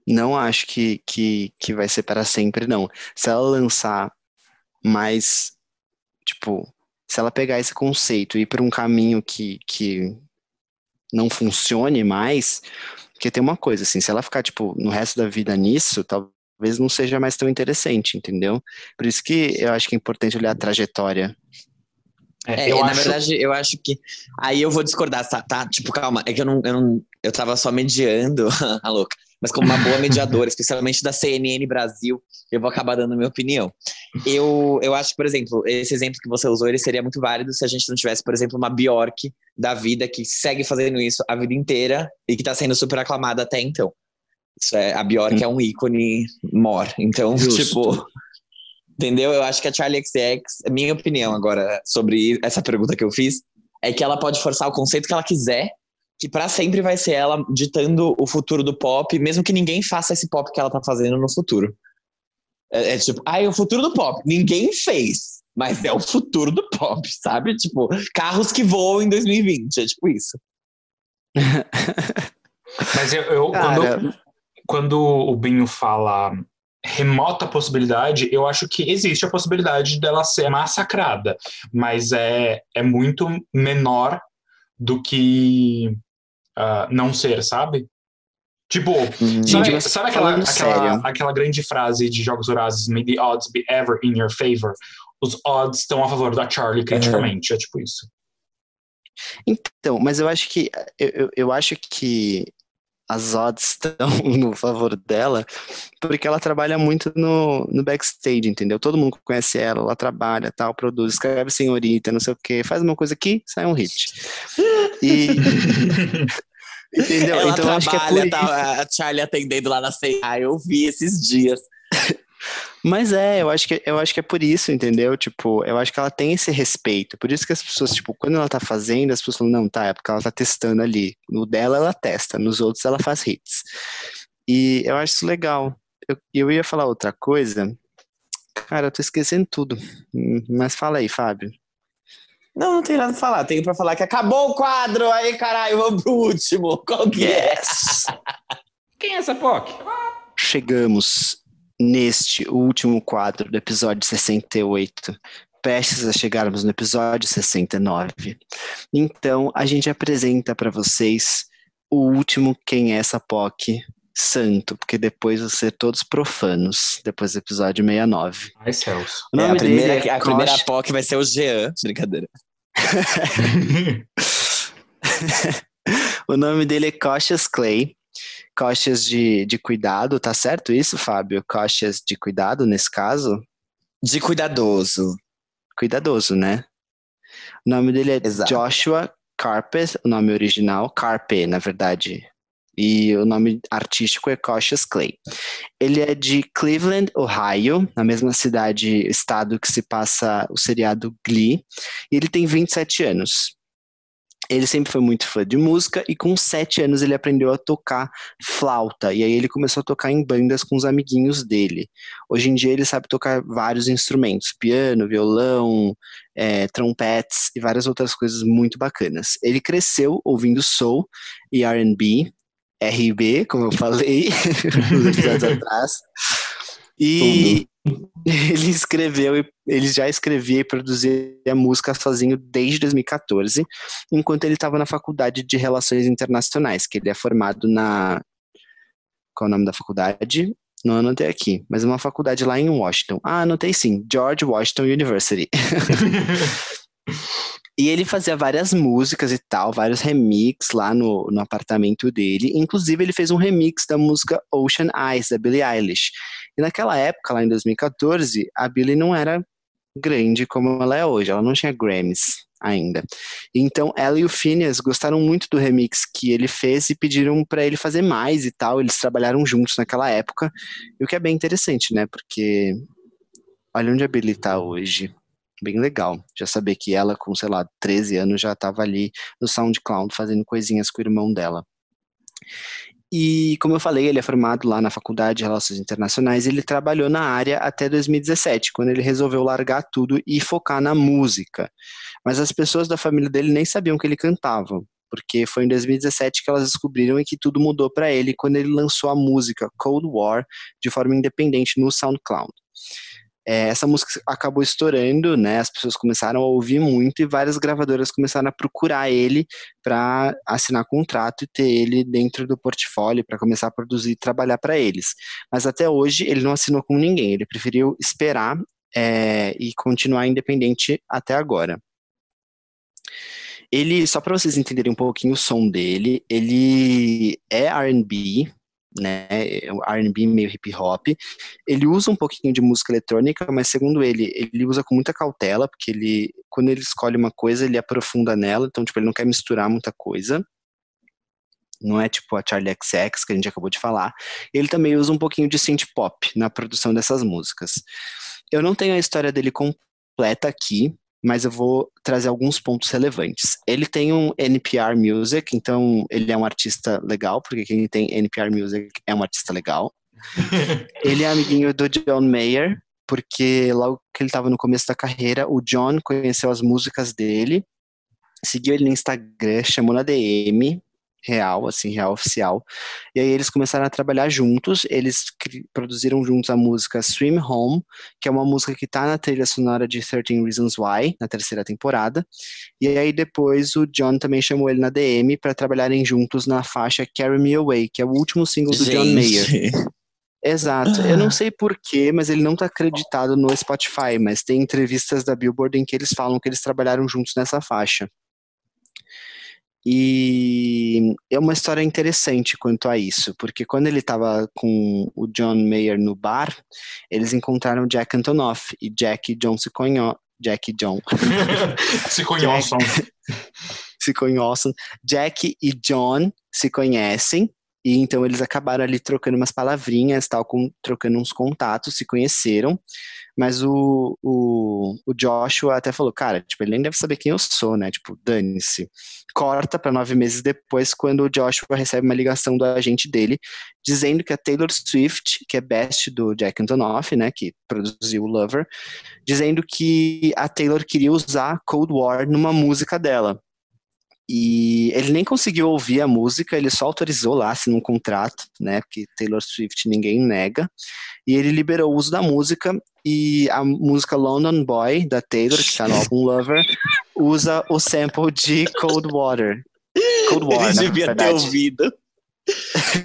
Não acho que, que, que vai ser para sempre, não. Se ela lançar mais, tipo, se ela pegar esse conceito e ir para um caminho que, que não funcione mais, porque tem uma coisa, assim, se ela ficar, tipo, no resto da vida nisso, talvez não seja mais tão interessante, entendeu? Por isso que eu acho que é importante olhar a trajetória. É, eu na acho- verdade, eu acho que. Aí eu vou discordar, tá? tá? Tipo, calma, é que eu não, eu não. Eu tava só mediando, a louca. Mas como uma boa mediadora, especialmente da CNN Brasil, eu vou acabar dando minha opinião. Eu, eu acho, por exemplo, esse exemplo que você usou, ele seria muito válido se a gente não tivesse, por exemplo, uma Bjork da vida que segue fazendo isso a vida inteira e que tá sendo super aclamada até então. Isso é, a Bjork é um ícone mor. Então, Justo. tipo, entendeu? Eu acho que a Charlie XX, minha opinião agora sobre essa pergunta que eu fiz, é que ela pode forçar o conceito que ela quiser, que pra sempre vai ser ela ditando o futuro do pop, mesmo que ninguém faça esse pop que ela tá fazendo no futuro. É, é tipo, ah, é o futuro do pop. Ninguém fez, mas é o futuro do pop, sabe? Tipo, carros que voam em 2020, é tipo isso. Mas eu, eu- quando, quando o Binho fala remota possibilidade, eu acho que existe a possibilidade dela ser massacrada, mas é, é muito menor do que ah, não ser, sabe? Tipo, Uhum. sabe, Gente, sabe aquela, aquela, sério. aquela grande frase de Jogos Vorazes, may the odds be ever in your favor? Os odds estão a favor da Charlie criticamente, é tipo isso. Então, mas eu acho que eu, eu, eu acho que as odds estão no favor dela, porque ela trabalha muito no, no backstage, entendeu? Todo mundo conhece ela, ela trabalha, tal, produz, escreve senhorita, não sei o quê, faz uma coisa aqui, sai um hit. E entendeu? Ela então eu acho que é por trabalha, isso. tá, a Charlie atendendo lá na C&A, eu vi esses dias. Mas é, eu acho que eu acho que é por isso, entendeu? Tipo, eu acho que ela tem esse respeito. Por isso que as pessoas, tipo, quando ela tá fazendo, as pessoas falam, não, tá, é porque ela tá testando ali. No dela ela testa, nos outros ela faz hits. E eu acho isso legal. Eu, eu ia falar outra coisa. Cara, eu tô esquecendo tudo. Hum, Mas fala aí, Fábio. Não, não tem nada pra falar. Tenho pra falar que acabou o quadro. Aí, caralho, vamos pro último. Qual que é? Yes! Quem é essa POC? Chegamos neste último quadro do episódio 68, prestes a chegarmos no episódio 69. Então, a gente apresenta para vocês o último Quem é essa POC santo, porque depois vão ser todos profanos, depois do episódio 69. Ai, céus. É, a primeira, é a primeira POC vai ser o Jean. Brincadeira. O nome dele é Cautious Clay. Cautious de, de cuidado, tá certo isso, Fábio? Cautious de cuidado nesse caso? De cuidadoso. Cuidadoso, né? O nome dele é Exato. Joshua Carpet, o nome original, Carpe, na verdade. E o nome artístico é Cautious Clay. Ele é de Cleveland, Ohio, na mesma cidade, estado que se passa o seriado Glee. E ele tem 27 anos. Ele sempre foi muito fã de música e com 7 anos ele aprendeu a tocar flauta. E aí ele começou a tocar em bandas com os amiguinhos dele. Hoje em dia ele sabe tocar vários instrumentos, piano, violão, é, trompetes e várias outras coisas muito bacanas. Ele cresceu ouvindo soul e R&B, RB, como eu falei nos episódios atrás. E ele escreveu, e- ele já escrevia e produzia música sozinho desde 2014, enquanto ele estava na faculdade de Relações Internacionais, que ele é formado na qual é o nome da faculdade? Não anotei aqui, mas é uma faculdade lá em Washington. Ah, anotei sim, George Washington University. E ele fazia várias músicas e tal, vários remix lá no, no apartamento dele. Inclusive, ele fez um remix da música Ocean Eyes, da Billie Eilish. E naquela época, lá em 2014, a Billie não era grande como ela é hoje, ela não tinha Grammys ainda. Então, ela e o Phineas gostaram muito do remix que ele fez e pediram para ele fazer mais e tal. Eles trabalharam juntos naquela época, e o que é bem interessante, né? Porque olha onde a Billie tá hoje bem legal. Já saber que ela, com, sei lá, 13 anos, já estava ali no SoundCloud fazendo coisinhas com o irmão dela. E, como eu falei, ele é formado lá na Faculdade de Relações Internacionais ele trabalhou na área até 2017, quando ele resolveu largar tudo e focar na música. Mas as pessoas da família dele nem sabiam que ele cantava, porque foi em 2017 que elas descobriram e que tudo mudou para ele quando ele lançou a música Cold War de forma independente no SoundCloud. É, essa música acabou estourando, né? As pessoas começaram a ouvir muito e várias gravadoras começaram a procurar ele para assinar contrato e ter ele dentro do portfólio para começar a produzir e trabalhar para eles. Mas até hoje ele não assinou com ninguém. Ele preferiu esperar é, e continuar independente até agora. Ele, só para vocês entenderem um pouquinho o som dele, ele é R&B, né? É R&B meio hip hop. Ele usa um pouquinho de música eletrônica, mas segundo ele, ele usa com muita cautela, porque ele, quando ele escolhe uma coisa, ele aprofunda nela, então tipo, ele não quer misturar muita coisa. Não é tipo a Charlie XX que a gente acabou de falar. Ele também usa um pouquinho de synth pop na produção dessas músicas. Eu não tenho a história dele completa aqui, mas eu vou trazer alguns pontos relevantes. Ele tem um NPR Music, então ele é um artista legal, porque quem tem NPR Music é um artista legal. ele é amiguinho do John Mayer, porque logo que ele estava no começo da carreira, o John conheceu as músicas dele, seguiu ele no Instagram, chamou na DM, real, assim, real oficial. E aí eles começaram a trabalhar juntos, eles produziram juntos a música Swim Home, que é uma música que tá na trilha sonora de 13 Reasons Why, na terceira temporada. E aí depois o John também chamou ele na DM para trabalharem juntos na faixa Carry Me Away, que é o último single do Gente. John Mayer. Exato. Eu não sei porquê, mas ele não tá acreditado no Spotify, mas tem entrevistas da Billboard em que eles falam que eles trabalharam juntos nessa faixa. E é uma história interessante quanto a isso, porque quando ele estava com o John Mayer no bar, eles encontraram Jack Antonoff e Jack e John se conhecem. Jack e John Se conheçam. se conhecem. Jack e John se conhecem e então eles acabaram ali trocando umas palavrinhas, tal, com, trocando uns contatos, se conheceram. Mas o, o, o Joshua até falou, cara, tipo, ele nem deve saber quem eu sou, né? Tipo, dane-se. Corta para nove meses depois, quando o Joshua recebe uma ligação do agente dele, dizendo que a Taylor Swift, que é best do Jack Antonoff, né, que produziu o Lover, dizendo que a Taylor queria usar Cold War numa música dela. E ele nem conseguiu ouvir a música, ele só autorizou lá, assinou um contrato, né? Porque Taylor Swift ninguém nega. E ele liberou o uso da música e a música London Boy, da Taylor, que tá no álbum Lover, usa o sample de Cold Water. Cold Water, Ele na devia ter ouvido.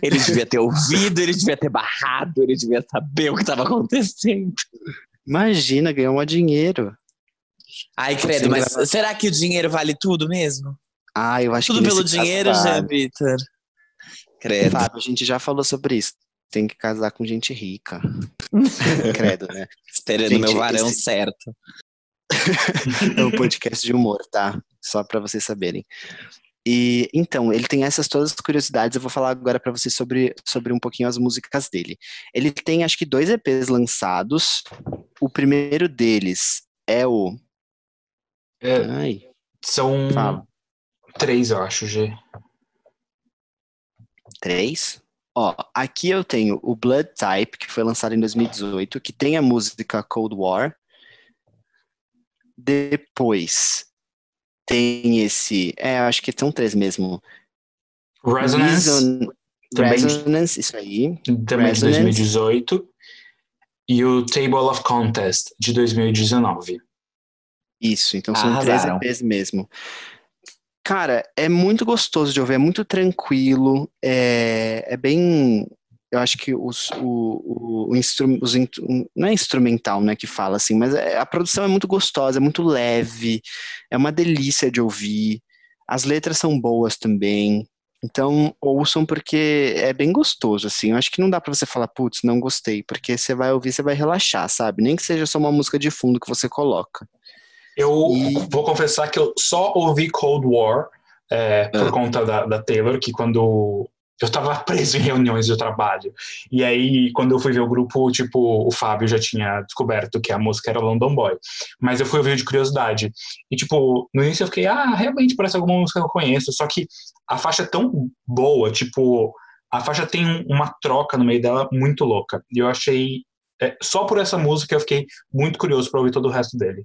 Ele devia ter ouvido, ele devia ter barrado, ele devia saber o que estava acontecendo. Imagina, ganhou um dinheiro. Ai, credo, mas será que o dinheiro vale tudo mesmo? Ah, eu acho Tudo que pelo nesse caso dinheiro, vale. Jean Vitor. Credo. Fábio, a gente já falou sobre isso. Tem que casar com gente rica. Credo, né? Esperando Gente, meu varão esse- certo. É um podcast de humor, tá? Só pra vocês saberem. E então, ele tem essas todas as curiosidades. Eu vou falar agora pra vocês sobre, sobre um pouquinho as músicas dele. Ele tem acho que dois EPs lançados. O primeiro deles é o. É, Ai, são fala. Três, eu acho, G. Três. Ó, aqui eu tenho o Blood Type, que foi lançado em 2018, que tem a música Cold War. Depois tem esse. É, eu acho que são três mesmo. Resonance, também- Resonance, isso aí. também de Resonance. 2018. E o Table of Contest, de 2019. Isso, então são Arrasaram. três EPs mesmo. Cara, é muito gostoso de ouvir, é muito tranquilo, é, é bem. Eu acho que os, o, o, o instru, não é instrumental, né, que fala assim, mas é- a produção é muito gostosa, é muito leve, é uma delícia de ouvir. As letras são boas também. Então, ouçam porque é bem gostoso, assim. Eu acho que não dá pra você falar, putz, não gostei, porque você vai ouvir, você vai relaxar, sabe? Nem que seja só uma música de fundo que você coloca. Eu E- vou confessar que eu só ouvi Cold War é, por Ah. conta da, da Taylor, que quando eu tava preso em reuniões de trabalho. E aí, quando eu fui ver o grupo, tipo, o Fábio já tinha descoberto que a música era London Boy. Mas eu fui ouvir de curiosidade. E, tipo, no início eu fiquei, ah, realmente parece alguma música que eu conheço. Só que a faixa é tão boa, tipo, a faixa tem um- uma troca no meio dela muito louca. E eu achei. é, só por essa música eu fiquei muito curioso pra ouvir todo o resto dele.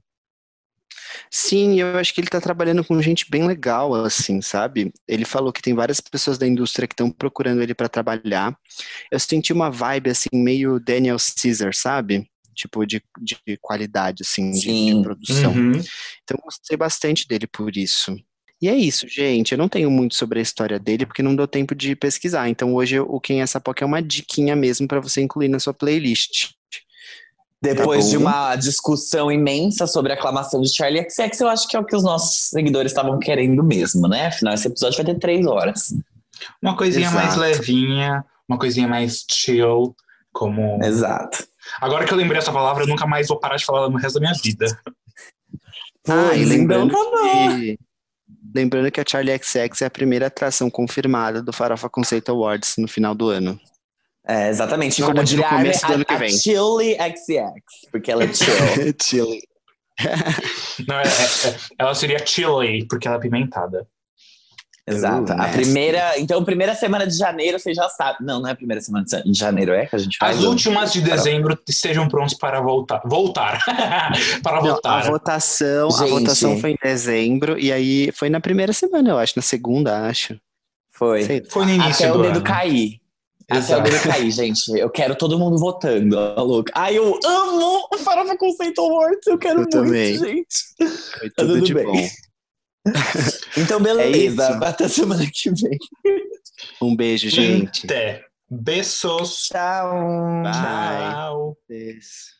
Sim, eu acho que ele tá trabalhando com gente bem legal, assim, sabe? Ele falou que tem várias pessoas da indústria que estão procurando ele para trabalhar. Eu senti uma vibe, assim, meio Daniel Caesar, sabe? Tipo, de, de qualidade, assim, de, de produção. Uhum. Então, eu gostei bastante dele por isso. E é isso, gente. Eu não tenho muito sobre a história dele, porque não deu tempo de pesquisar. Então, hoje, o Quem é essa POC é uma diquinha mesmo para você incluir na sua playlist. Depois Tá de uma discussão imensa sobre a aclamação de Charlie XX, eu acho que é o que os nossos seguidores estavam querendo mesmo, né? Afinal, esse episódio vai ter três horas. Uma coisinha mais Exato. levinha, uma coisinha mais chill, como. Exato. Agora que eu lembrei essa palavra, eu nunca mais vou parar de falar no resto da minha vida. Ah, e lembrando então tá bom. que, lembrando que a Charlie XX é a primeira atração confirmada do Farofa Conceito Awards no final do ano. É, exatamente. Como verdade, no a começo do a- ano que a vem. Chili XX, porque ela é chill. Chile. Não, é- é- é- ela seria chili, porque ela é pimentada. Exato. A nasty. primeira. Então, primeira semana de janeiro, você já sabe. Não, não é a primeira semana de janeiro, é que a gente faz. As últimas de dezembro estejam prontos para voltar. Voltar. para Não, a voltar. votação, a votação foi em dezembro e aí foi na primeira semana, eu acho, na segunda, acho. Foi. Sei. Foi no início Até do o dedo ano. cair. Até Exato. o cair, gente. Eu quero todo mundo votando. ó, louco. Ai, eu amo o Farofa Conceito Awards. Eu quero Eu muito, também. gente. Foi Tá tudo, tudo de bem. bom. Então, É beleza. isso. Até semana que vem. Um beijo, gente. Até. Beijos. Tchau. Bye. Tchau. Beijo.